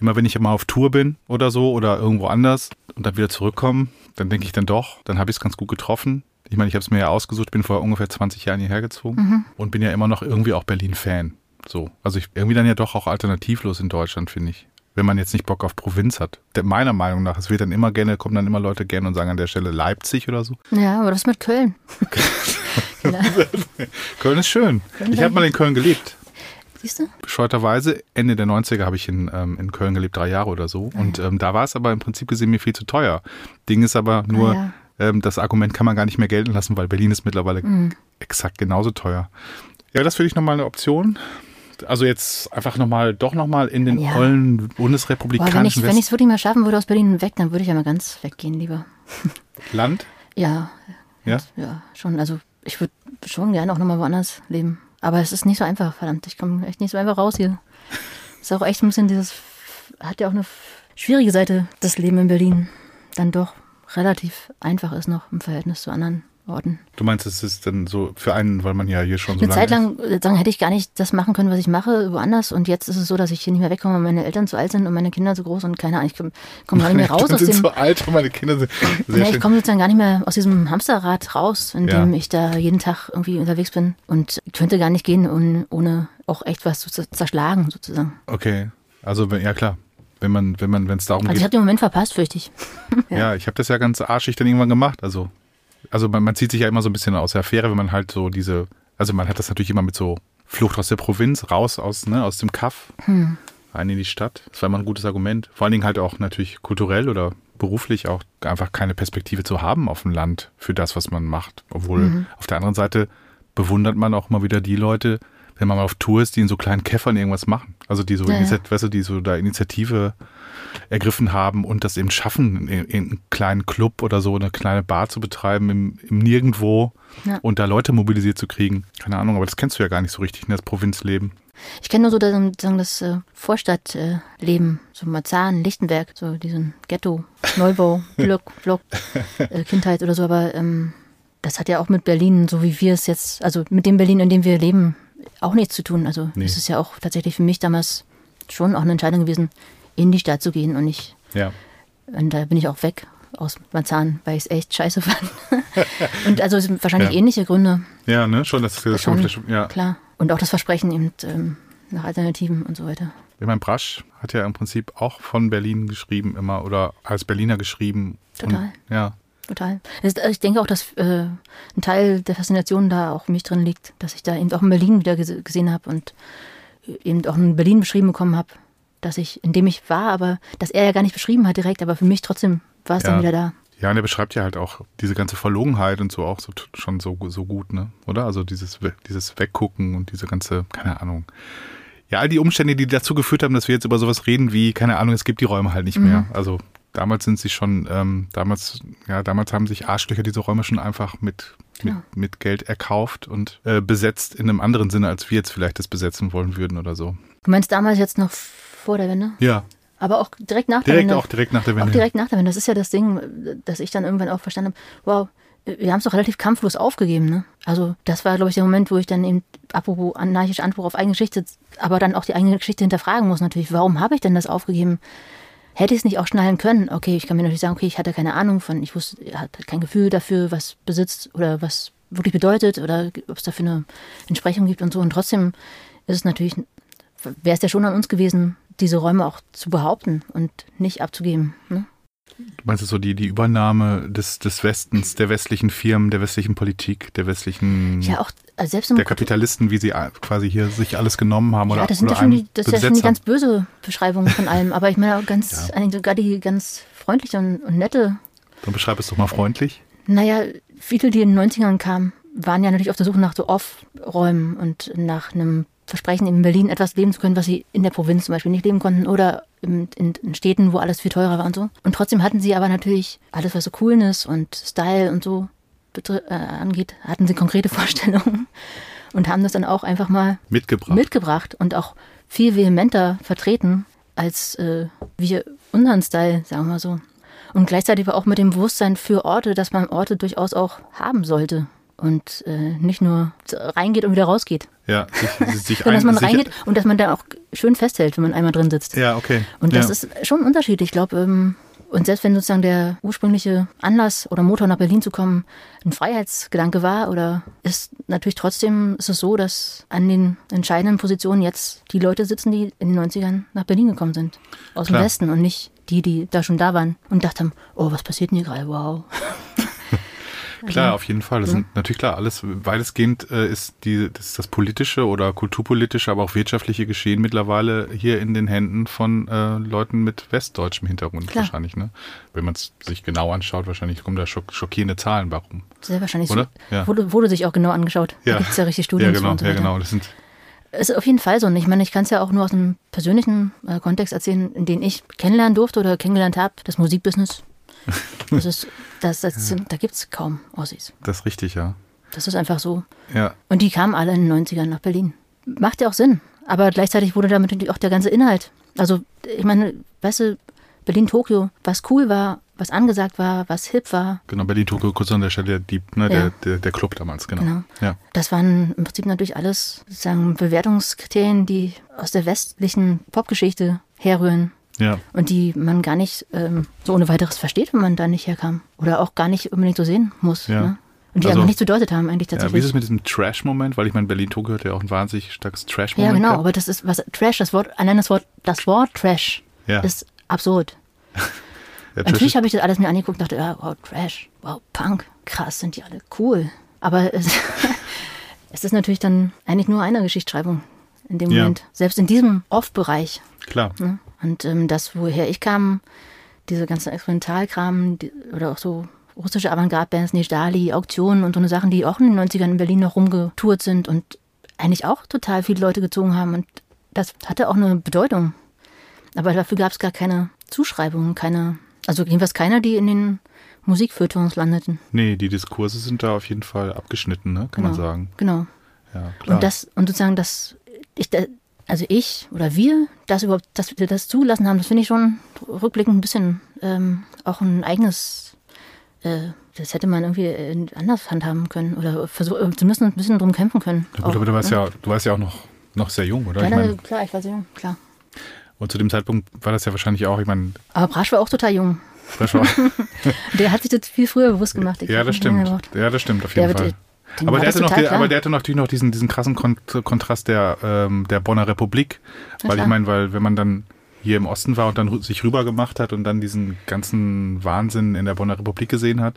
Immer wenn ich mal auf Tour bin oder so oder irgendwo anders und dann wieder zurückkomme, dann denke ich dann doch, dann habe ich es ganz gut getroffen. Ich meine, ich habe es mir ja ausgesucht, bin vor ungefähr 20 Jahren hierher gezogen und bin ja immer noch irgendwie auch Berlin-Fan. So. Also ich irgendwie dann ja doch auch alternativlos in Deutschland, finde ich. Wenn man jetzt nicht Bock auf Provinz hat. Meiner Meinung nach, es wird dann immer gerne, kommen dann immer Leute gerne und sagen an der Stelle Leipzig oder so. ja, aber was mit Köln? ja, <laughs> <laughs> Köln ist schön. Ich habe mal in Köln gelebt. Siehst du? bescheuerterweise, Ende der 90er habe ich in, ähm, in Köln gelebt, drei Jahre oder so. Und ähm, da war es aber im Prinzip gesehen mir viel zu teuer. Ding ist aber nur, Ah, ja. ähm, das Argument kann man gar nicht mehr gelten lassen, weil Berlin ist mittlerweile Mhm. exakt genauso teuer. Ja, das finde ich nochmal eine Option. Also jetzt einfach nochmal, doch nochmal in den Ja. ollen Boah, wenn ich bundesrepublikanischen wenn ich es wirklich mal schaffen würde aus Berlin weg, dann würde ich ja mal ganz weggehen lieber. <laughs> Westland. Ja, Ja? ja, schon. Also ich würde schon gerne auch nochmal woanders leben. Aber es ist nicht so einfach, verdammt. Ich komme echt nicht so einfach raus hier. Ist auch echt ein bisschen dieses, hat ja auch eine schwierige Seite, das Leben in Berlin. Dann doch relativ einfach ist noch im Verhältnis zu anderen Orten. Du meinst, es ist dann so für einen, weil man ja hier schon so Eine lange Zeit lang äh, sagen, hätte ich gar nicht das machen können, was ich mache, woanders. Und jetzt ist es so, dass ich hier nicht mehr wegkomme, weil meine Eltern zu alt sind und meine Kinder zu groß und keine Ahnung, ich komme komm gar nicht mehr raus aus Eltern dem. sind so alt und meine Kinder sind <laughs> sehr Ja, ich komme sozusagen gar nicht mehr aus diesem Hamsterrad raus, in Ja. dem ich da jeden Tag irgendwie unterwegs bin und könnte gar nicht gehen, ohne, ohne auch echt was zu zer- zerschlagen sozusagen. Okay, also ja klar, wenn man, wenn man, wenn es darum Also ich geht, habe den Moment verpasst, fürchte ich. <laughs> ja, ich habe das ja ganz arschig dann irgendwann gemacht. Also, also man, man zieht sich ja immer so ein bisschen aus der Affäre, wenn man halt so diese, also man hat das natürlich immer mit so Flucht aus der Provinz, raus aus, ne, aus dem Kaff, Hm. rein in die Stadt. Das war immer ein gutes Argument. Vor allen Dingen halt auch natürlich kulturell oder beruflich auch einfach keine Perspektive zu haben auf dem Land für das, was man macht. Obwohl Mhm. auf der anderen Seite bewundert man auch immer wieder die Leute, wenn man mal auf Tour ist, die in so kleinen Käffern irgendwas machen. Also die so, Ja, ja. Weißt du, die so da Initiative ergriffen haben und das eben schaffen, in, in einen kleinen Club oder so eine kleine Bar zu betreiben im, im Nirgendwo Ja. und da Leute mobilisiert zu kriegen. Keine Ahnung, aber das kennst du ja gar nicht so richtig, ne, das Provinzleben. Ich kenne nur so das, das äh, Vorstadtleben, so Marzahn, Lichtenberg, so diesen Ghetto, Neubau, <laughs> Block, Block, äh, Kindheit oder so, aber ähm, das hat ja auch mit Berlin, so wie wir es jetzt, also mit dem Berlin, in dem wir leben, auch nichts zu tun. Also Nee. es ist ja auch tatsächlich für mich damals schon auch eine Entscheidung gewesen, in die Stadt zu gehen und nicht, Ja. und da bin ich auch weg aus Marzahn, weil ich es echt scheiße <laughs> fand. und also es sind wahrscheinlich Ja. ähnliche Gründe, Ja, ne, schon, das, das Schon, ja. klar. Und auch das Versprechen eben ähm, nach Alternativen und so weiter. Ich meine, Brasch hat ja im Prinzip auch von Berlin geschrieben immer oder als Berliner geschrieben. Total. Und, ja, Total. Ist- Ich denke auch, dass äh, ein Teil der Faszination da auch mich drin liegt, dass ich da eben auch in Berlin wieder gese- gesehen habe und eben auch in Berlin beschrieben bekommen habe, dass ich, in dem ich war, aber dass er ja gar nicht beschrieben hat direkt, aber für mich trotzdem war es Ja. dann wieder da. Ja, und er beschreibt ja halt auch diese ganze Verlogenheit und so auch so, schon so, so gut, ne? Oder? Also dieses, dieses Weggucken und diese ganze, keine Ahnung. Ja, all die Umstände, die dazu geführt haben, dass wir jetzt über sowas reden wie, keine Ahnung, es gibt die Räume halt nicht mehr. Also damals sind sie schon, ähm, damals, ja, damals haben sich Arschlöcher diese Räume schon einfach mit, Genau. mit, mit Geld erkauft und äh, besetzt in einem anderen Sinne, als wir jetzt vielleicht das besetzen wollen würden oder so. Du meinst damals jetzt noch vor der Wende? Ja, Aber auch direkt nach der direkt Wende? auch direkt nach der Auch Wende. direkt nach der Wende. Das ist ja das Ding, dass ich dann irgendwann auch verstanden habe, wow, wir haben es doch relativ kampflos aufgegeben. Ne? Also das war, glaube ich, der Moment, wo ich dann eben, apropos anarchischer Anspruch auf eigene Geschichte, aber dann auch die eigene Geschichte hinterfragen muss natürlich. Warum habe ich denn das aufgegeben? Hätte ich es nicht auch schnallen können? Okay, ich kann mir natürlich sagen, okay, ich hatte keine Ahnung von, ich wusste, ich hatte kein Gefühl dafür, was besitzt oder was wirklich bedeutet oder ob es dafür eine Entsprechung gibt und so. Und trotzdem ist es natürlich, wäre es ja schon an uns gewesen, diese Räume auch zu behaupten und nicht abzugeben. Ne? Du meinst so die, die Übernahme des, des Westens, der westlichen Firmen, der westlichen Politik, der westlichen, Ja, auch also selbst im der Kapitalisten, wie sie quasi hier sich alles genommen haben oder, Ja, das sind oder ja schon die, das ist ja schon die ganz böse Beschreibung von allem. Aber ich meine auch ganz, eigentlich sogar die ganz freundliche und, und nette. Dann beschreib es doch mal freundlich. Naja, viele, die in den 90ern kamen, waren ja natürlich auf der Suche nach so Off-Räumen und nach einem Versprechen, in Berlin etwas leben zu können, was sie in der Provinz zum Beispiel nicht leben konnten oder in, in, in Städten, wo alles viel teurer war und so. Und trotzdem hatten sie aber natürlich alles, was so Coolness und Style und so äh, angeht, hatten sie konkrete <laughs> Vorstellungen und haben das dann auch einfach mal Mitgebracht. mitgebracht und auch viel vehementer vertreten als äh, wir unseren Style, sagen wir mal so. Und gleichzeitig aber auch mit dem Bewusstsein für Orte, dass man Orte durchaus auch haben sollte und äh, nicht nur reingeht und wieder rausgeht, ja, sich, <laughs> sich sondern dass man sich, reingeht und dass man da auch schön festhält, wenn man einmal drin sitzt. Ja, okay. Und das ja. ist schon ein Unterschied. Ich glaube, ähm, und selbst wenn sozusagen der ursprüngliche Anlass oder Motor nach Berlin zu kommen ein Freiheitsgedanke war, oder ist natürlich trotzdem ist es so, dass an den entscheidenden Positionen jetzt die Leute sitzen, die in den 90ern nach Berlin gekommen sind. Aus Klar. dem Westen und nicht die, die da schon da waren und dachten, oh, was passiert denn hier gerade? Wow. Klar, auf jeden Fall. Das Ja. sind natürlich klar, alles weitestgehend äh, ist die, das, ist das politische oder kulturpolitische, aber auch wirtschaftliche Geschehen mittlerweile hier in den Händen von äh, Leuten mit westdeutschem Hintergrund Klar. wahrscheinlich, ne? Wenn man es sich genau anschaut, wahrscheinlich kommen da schock, schockierende Zahlen bei rum. Sehr wahrscheinlich. Oder? Ja. Wurde, wurde sich auch genau angeschaut. Da gibt es ja richtig Studien Ja, genau, und so ja, genau. Das sind ist auf jeden Fall so. Und ich meine, ich kann es ja auch nur aus einem persönlichen äh, Kontext erzählen, in den ich kennenlernen durfte oder kennengelernt habe, das Musikbusiness. <laughs> Das ist, das, das sind, da gibt es kaum Aussies. Das ist richtig, ja. Das ist einfach so. Ja, Und die kamen alle in den 90ern nach Berlin. Macht ja auch Sinn. Aber gleichzeitig wurde damit natürlich auch der ganze Inhalt. Also, ich meine, weißt du, Berlin, Tokio, was cool war, was angesagt war, was hip war, genau. Berlin, Tokio, kurz an der Stelle, die, ne, Ja. der, der, der Club damals, genau. Genau. Ja, das waren im Prinzip natürlich alles sozusagen Bewertungskriterien, die aus der westlichen Popgeschichte herrühren ja. und die man gar nicht ähm, so ohne weiteres versteht, wenn man da nicht herkam. Oder auch gar nicht unbedingt so sehen muss. Ja. Ne? Und die Also- einfach nichts bedeutet haben eigentlich ja wie ist tatsächlich. es mit diesem Trash-Moment? Weil ich meine, Berlin, Tokio hat ja auch ein wahnsinnig starkes Ja, Trash-Moment. genau, gehabt. aber das ist was Trash, das Wort, allein das Wort, das Wort Trash Ja. ist absurd. <laughs> Ja, Natürlich habe ich das alles mir angeguckt und dachte, ja, wow, Trash, wow, Punk, krass, sind die alle cool. Aber <laughs> es, es ist natürlich dann eigentlich nur eine Geschichtsschreibung in dem Ja. Moment. Selbst in diesem Off-Bereich. Klar. Ne? Und ähm, das, woher ich kam, diese ganzen Experimentalkram die, oder auch so russische Avantgarde-Bands, Nijdali, Auktionen und so eine Sachen, die auch in den 90ern in Berlin noch rumgetourt sind und eigentlich auch total viele Leute gezogen haben. Und das hatte auch eine Bedeutung. Aber dafür gab es gar keine Zuschreibungen, keine, also jedenfalls keiner, die in den Musikfeuilletons landeten. Nee, die Diskurse sind da auf jeden Fall abgeschnitten, ne? kann man Genau. sagen. Genau. Ja, klar. Und das, und sozusagen, dass ich, also ich oder wir, das überhaupt, dass wir das zugelassen haben, das finde ich schon rückblickend ein bisschen ähm, auch ein eigenes, äh, das hätte man irgendwie äh, anders handhaben können oder versuchen, zumindest ein bisschen drum kämpfen können. ja, gut, Auch, aber du warst ne? ja, du warst ja auch noch, noch sehr jung, oder? Ja, ich na, mein, klar, ich war sehr jung, klar. und zu dem Zeitpunkt war das ja wahrscheinlich auch, ich meine, Aber Brasch war auch total jung. <laughs> <laughs> Der hat sich das viel früher bewusst gemacht. Ich ja, das stimmt. Ja, das stimmt auf Der jeden wird- Aber der, hatte noch, die, aber der hatte natürlich noch diesen, diesen krassen Kont Kontrast der, ähm, der Bonner Republik. Na Weil ich klar. meine, weil wenn man dann hier im Osten war und dann sich rüber gemacht hat und dann diesen ganzen Wahnsinn in der Bonner Republik gesehen hat,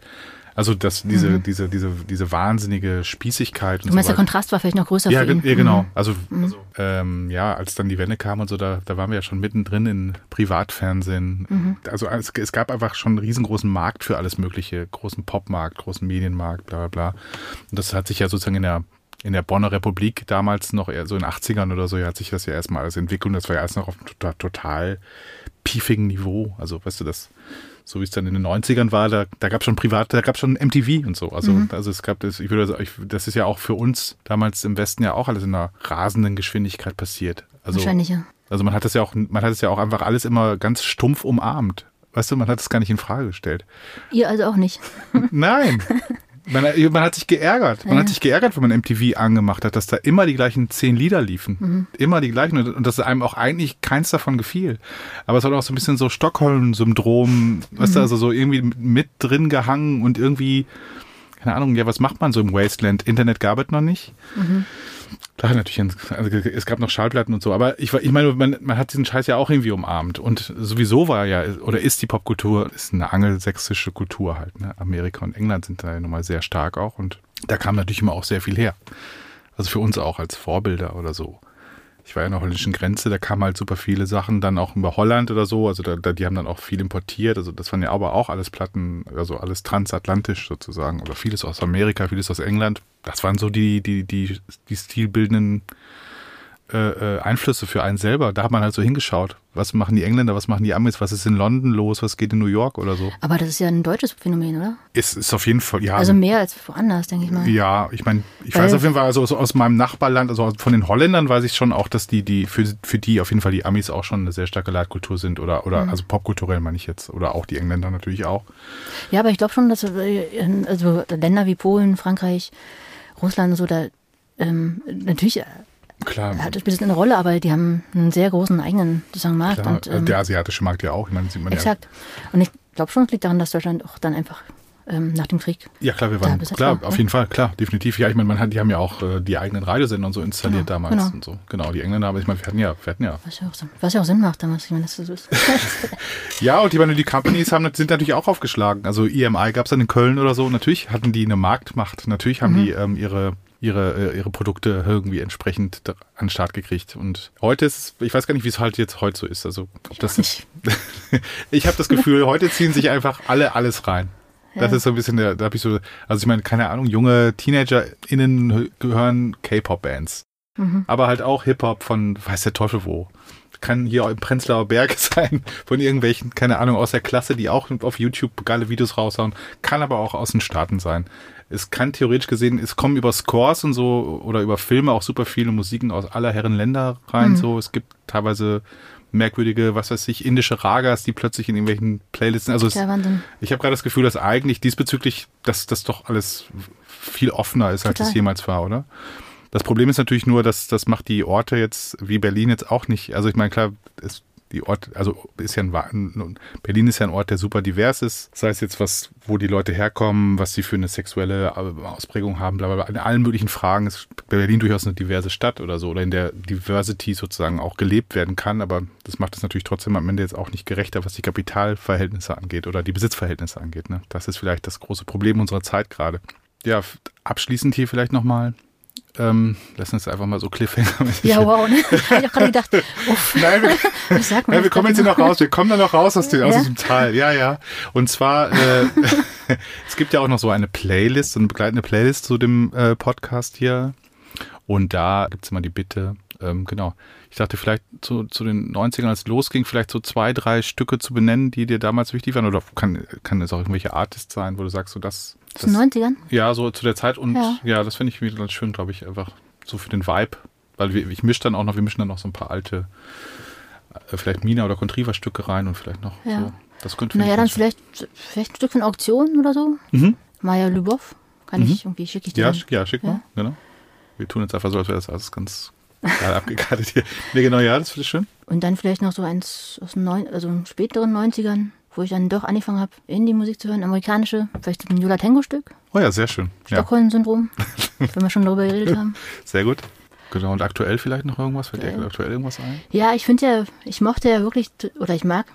also das, diese, diese, diese, diese wahnsinnige Spießigkeit und Mhm. Du meinst, so der. Kontrast war vielleicht noch größer Ja, für ihn. ja, genau. Mhm. Also, also ähm, ja, als dann die Wende kam und so, da, da waren wir ja schon mittendrin in Privatfernsehen. Mhm. Also es, es gab einfach schon einen riesengroßen Markt für alles Mögliche, großen Popmarkt, großen Medienmarkt, bla bla bla. Und das hat sich ja sozusagen in der in der Bonner Republik damals noch eher so in den 80ern oder so, ja, hat sich das ja erstmal alles entwickelt und das war ja erst noch auf total, total piefigen Niveau. Also, weißt du, das, so wie es dann in den 90ern war, da, da gab es schon privat, da gab es schon MTV und so. Also, also es gab das, ich würde sagen, ich, das ist ja auch für uns damals im Westen ja auch alles in einer rasenden Geschwindigkeit passiert. Also, Wahrscheinlich, ja. also man hat das ja auch, man hat es ja auch einfach alles immer ganz stumpf umarmt. Weißt du, man hat es gar nicht in Frage gestellt. Ihr also auch nicht. <laughs> Nein. <laughs> Man, man hat sich geärgert. Man hat sich geärgert, wenn man MTV angemacht hat, dass da immer die gleichen zehn Lieder liefen. Immer die gleichen. Und, und dass einem auch eigentlich keins davon gefiel. Aber es hat auch so ein bisschen so Stockholm-Syndrom, weißt du, also so irgendwie mit drin gehangen und irgendwie, keine Ahnung, ja, was macht man so im Wasteland? Internet gab es noch nicht. Klar, natürlich, also es gab noch Schallplatten und so, aber ich, ich meine, man, man hat diesen Scheiß ja auch irgendwie umarmt. Und sowieso war ja, oder ist die Popkultur, ist eine angelsächsische Kultur halt. Ne? Amerika und England sind da ja nochmal sehr stark auch und da kam natürlich immer auch sehr viel her. Also für uns auch als Vorbilder oder so. Ich war ja an der holländischen Grenze, da kamen halt super viele Sachen dann auch über Holland oder so. Also da, da, die haben dann auch viel importiert. Also das waren ja aber auch alles Platten, also alles transatlantisch sozusagen. Oder vieles aus Amerika, vieles aus England. Das waren so die, die, die, die stilbildenden äh, äh, Einflüsse für einen selber. Da hat man halt so hingeschaut. Was machen die Engländer, was machen die Amis, was ist in London los, was geht in New York oder so. Aber das ist ja ein deutsches Phänomen, oder? Ist, ist auf jeden Fall, ja. Also mehr als woanders, denke ich mal. Ja, ich meine, ich Weil- weiß auf jeden Fall, also so aus meinem Nachbarland, also von den Holländern weiß ich schon auch, dass die, die, für, für die auf jeden Fall die Amis auch schon eine sehr starke Leitkultur sind oder, oder Mhm. also popkulturell meine ich jetzt. Oder auch die Engländer natürlich auch. Ja, aber ich glaube schon, dass äh, also Länder wie Polen, Frankreich, Russland und so, da ähm, natürlich Klar, hat spielt das eine Rolle, aber die haben einen sehr großen eigenen sozusagen Markt. klar und, ähm, der asiatische Markt ja auch. Ich meine, sieht man exakt. Und ich glaube schon, es liegt daran, dass Deutschland auch dann einfach ähm, nach dem Krieg. ja. Ja, klar, wir waren, klar, war, auf ne? jeden Fall, klar, definitiv. Ja, ich meine, man hat, die haben ja auch äh, die eigenen Radiosender und so installiert Genau, damals genau. und so. Genau, die Engländer, aber ich meine, wir hatten ja, wir hatten ja. Was ja auch, Sinn- was ja auch Sinn macht damals. Ich meine, das so ist. <laughs> Ja, und die, meine, die Companies haben, sind natürlich auch aufgeschlagen. Also EMI gab es dann in Köln oder so. Natürlich hatten die eine Marktmacht. Natürlich haben die ähm, ihre, ihre, äh, ihre Produkte irgendwie entsprechend an den Start gekriegt. Und heute ist ich weiß gar nicht, wie es halt jetzt heute so ist. Also, ob das nicht. <laughs> ich habe das Gefühl, heute ziehen sich einfach alle alles rein. Das Ja. ist so ein bisschen der, da habe ich so, also ich meine, keine Ahnung, junge TeenagerInnen gehören K-Pop-Bands. aber halt auch Hip-Hop von weiß der Teufel wo. Kann hier im Prenzlauer Berg <laughs> sein, von irgendwelchen, keine Ahnung, aus der Klasse, die auch auf YouTube geile Videos raushauen. Kann aber auch aus den Staaten sein. Es kann theoretisch gesehen, es kommen über Scores und so oder über Filme auch super viele Musiken aus aller Herren Länder rein. So, es gibt teilweise merkwürdige, was weiß ich, indische Ragas, die plötzlich in irgendwelchen Playlisten. Also es, ich habe gerade das Gefühl, dass eigentlich diesbezüglich, dass das doch alles viel offener ist, als Total. es jemals war, oder? Das Problem ist natürlich nur, dass das macht die Orte jetzt wie Berlin jetzt auch nicht. Also ich meine, klar, es, die Ort, also ist ja ein, Berlin ist ja ein Ort, der super divers ist. Sei es jetzt was, wo die Leute herkommen, was sie für eine sexuelle äh, Ausprägung haben, bla bla. In allen möglichen Fragen ist Berlin durchaus eine diverse Stadt oder so, oder in der Diversity sozusagen auch gelebt werden kann. Aber das macht es natürlich trotzdem am Ende jetzt auch nicht gerechter, was die Kapitalverhältnisse angeht oder die Besitzverhältnisse angeht. Ne? Das ist vielleicht das große Problem unserer Zeit gerade. Ja, abschließend hier vielleicht nochmal. Ähm, lass uns einfach mal so Cliffhanger. Ja, wow. Ne? Ich auch gerade gedacht, <laughs> uff, Nein, wir, <laughs> was sagt man ja, wir kommen jetzt hier noch raus. Wir kommen da noch raus aus, aus Ja? diesem Tal. Ja, ja. Und zwar, äh, <laughs> es gibt ja auch noch so eine Playlist, so eine begleitende Playlist zu dem äh, Podcast hier. Und da gibt es immer die Bitte, ähm, genau. Ich dachte vielleicht zu, zu den 90ern, als es losging, vielleicht so zwei, drei Stücke zu benennen, die dir damals wichtig waren. Oder kann, kann es auch irgendwelche Artists sein, wo du sagst, so das. Aus den 90ern? Ja, so zu der Zeit und ja, Ja. das finde ich wieder ganz schön, glaube ich, einfach so für den Vibe. Weil wir, ich mische dann auch noch, wir mischen dann noch so ein paar alte, äh, vielleicht Mina oder Contriva-Stücke rein und vielleicht noch Ja. so. Das könnte Naja, dann vielleicht, vielleicht ein Stück von Auktion oder so. Mhm. Maja Lubov. Kann ich irgendwie, schicke ich dir. Ja, schick, ja, schick Ja. mal, genau. Wir tun jetzt einfach so, als wäre das alles ganz <laughs> geil abgekartet hier. Nee, genau, ja, das finde ich schön. Und dann vielleicht noch so eins aus den neun, also späteren 90ern, wo ich dann doch angefangen habe, Indie-Musik zu hören, amerikanische, vielleicht ein Yola Tango-Stück, Oh ja, sehr schön. Ja, Stockholm-Syndrom, <laughs> wenn wir schon darüber geredet haben. sehr gut. Genau, und aktuell vielleicht noch irgendwas? Fällt dir aktuell irgendwas ein? Ja, ich finde ja, ich mochte ja wirklich, oder ich mag,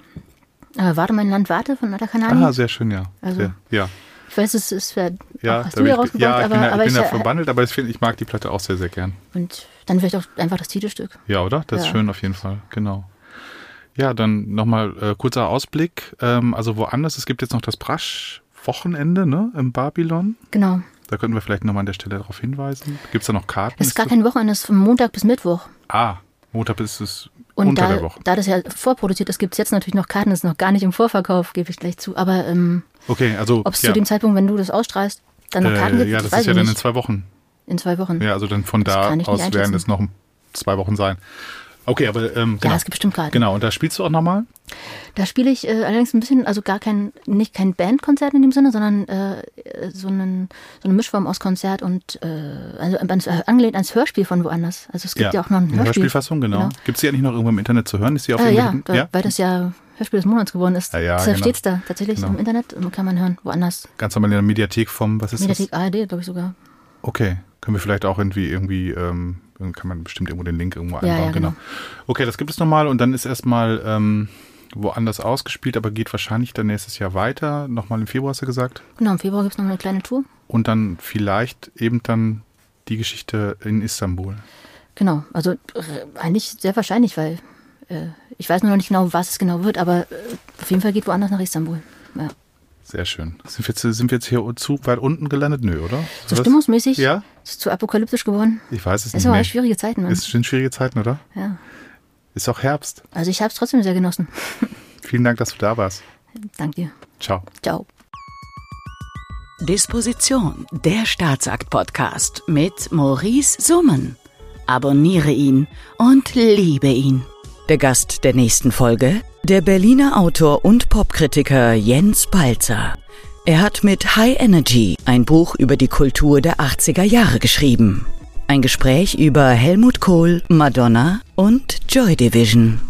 äh, Warte mein Land, warte von Nata Kanani. Ah, sehr schön, ja. Also, sehr, ja. Ich weiß, es ist ja, Ja, hast du ja rausgebracht, ja, ich aber, bin da, aber ich bin da äh, verbandelt, aber ich, finde, ich mag die Platte auch sehr, sehr gern. Und dann vielleicht auch einfach das Titelstück. Ja, oder? Das ist Ja. schön auf jeden Fall, genau. Ja, dann nochmal äh, kurzer Ausblick. Ähm, also woanders, es gibt jetzt noch das Brasch-Wochenende ne, im Babylon. Genau. Da könnten wir vielleicht nochmal an der Stelle darauf hinweisen. Gibt es da noch Karten? Es ist gar kein Wochenende, es ist von Montag bis Mittwoch. Ah, Montag ist es Und unter da, der Woche. da das ja vorproduziert ist, gibt es jetzt natürlich noch Karten, das ist noch gar nicht im Vorverkauf, gebe ich gleich zu. Aber ähm, Okay, also ob es ja, zu dem Zeitpunkt, wenn du das ausstrahlst, dann noch Karten äh, gibt, ja, das ist ja ich dann in nicht. zwei Wochen. In zwei Wochen. Ja, also dann von Das da aus werden es noch zwei Wochen sein. Okay, aber ähm, genau. Ja, es gibt bestimmt Karten. Genau, und da spielst du auch nochmal? Da spiele ich äh, allerdings ein bisschen, also gar kein, nicht kein Bandkonzert in dem Sinne, sondern äh, so, einen, so eine Mischform aus Konzert und äh, also ans, äh, angelehnt ans Hörspiel von woanders. Also es gibt ja, auch noch ein Eine Hörspiel. Hörspielfassung, genau. Genau. Gibt es die eigentlich noch irgendwo im Internet zu hören? Ist die auf Äh, ja, da, weil das ja Hörspiel des Monats geworden ist. Ja, ja, Deshalb genau. steht es da tatsächlich Genau. im Internet und kann man hören, woanders. Ganz normal in der Mediathek vom, was ist Mediathek das? ARD, glaube ich sogar. Okay, können wir vielleicht auch irgendwie, irgendwie, ähm, kann man bestimmt irgendwo den Link irgendwo Ja, einbauen, ja, genau. genau. Okay, das gibt es nochmal und dann ist erstmal ähm, woanders ausgespielt, aber geht wahrscheinlich dann nächstes Jahr weiter. Nochmal im Februar hast du gesagt. Genau, im Februar gibt es noch eine kleine Tour. Und dann vielleicht eben dann die Geschichte in Istanbul. Genau, also äh, eigentlich sehr wahrscheinlich, weil äh, ich weiß nur noch nicht genau, was es genau wird, aber äh, auf jeden Fall geht woanders nach Istanbul. Ja. Sehr schön. Sind wir jetzt, sind wir jetzt hier zu weit unten gelandet? Nö, oder? So stimmungsmäßig Ja? ist es zu apokalyptisch geworden. Ich weiß es Es nicht sind aber schwierige Zeiten, Mann. Es sind schwierige Zeiten, oder? Ja. Ist auch Herbst. Also ich habe es trotzdem sehr genossen. <laughs> Vielen Dank, dass du da warst. Dank dir. Ciao. Ciao. Disposition, der Staatsakt-Podcast mit Maurice Summen. Abonniere ihn und liebe ihn. Der Gast der nächsten Folge, der Berliner Autor und Popkritiker Jens Balzer. Er hat mit High Energy ein Buch über die Kultur der 80er Jahre geschrieben. Ein Gespräch über Helmut Kohl, Madonna und Joy Division.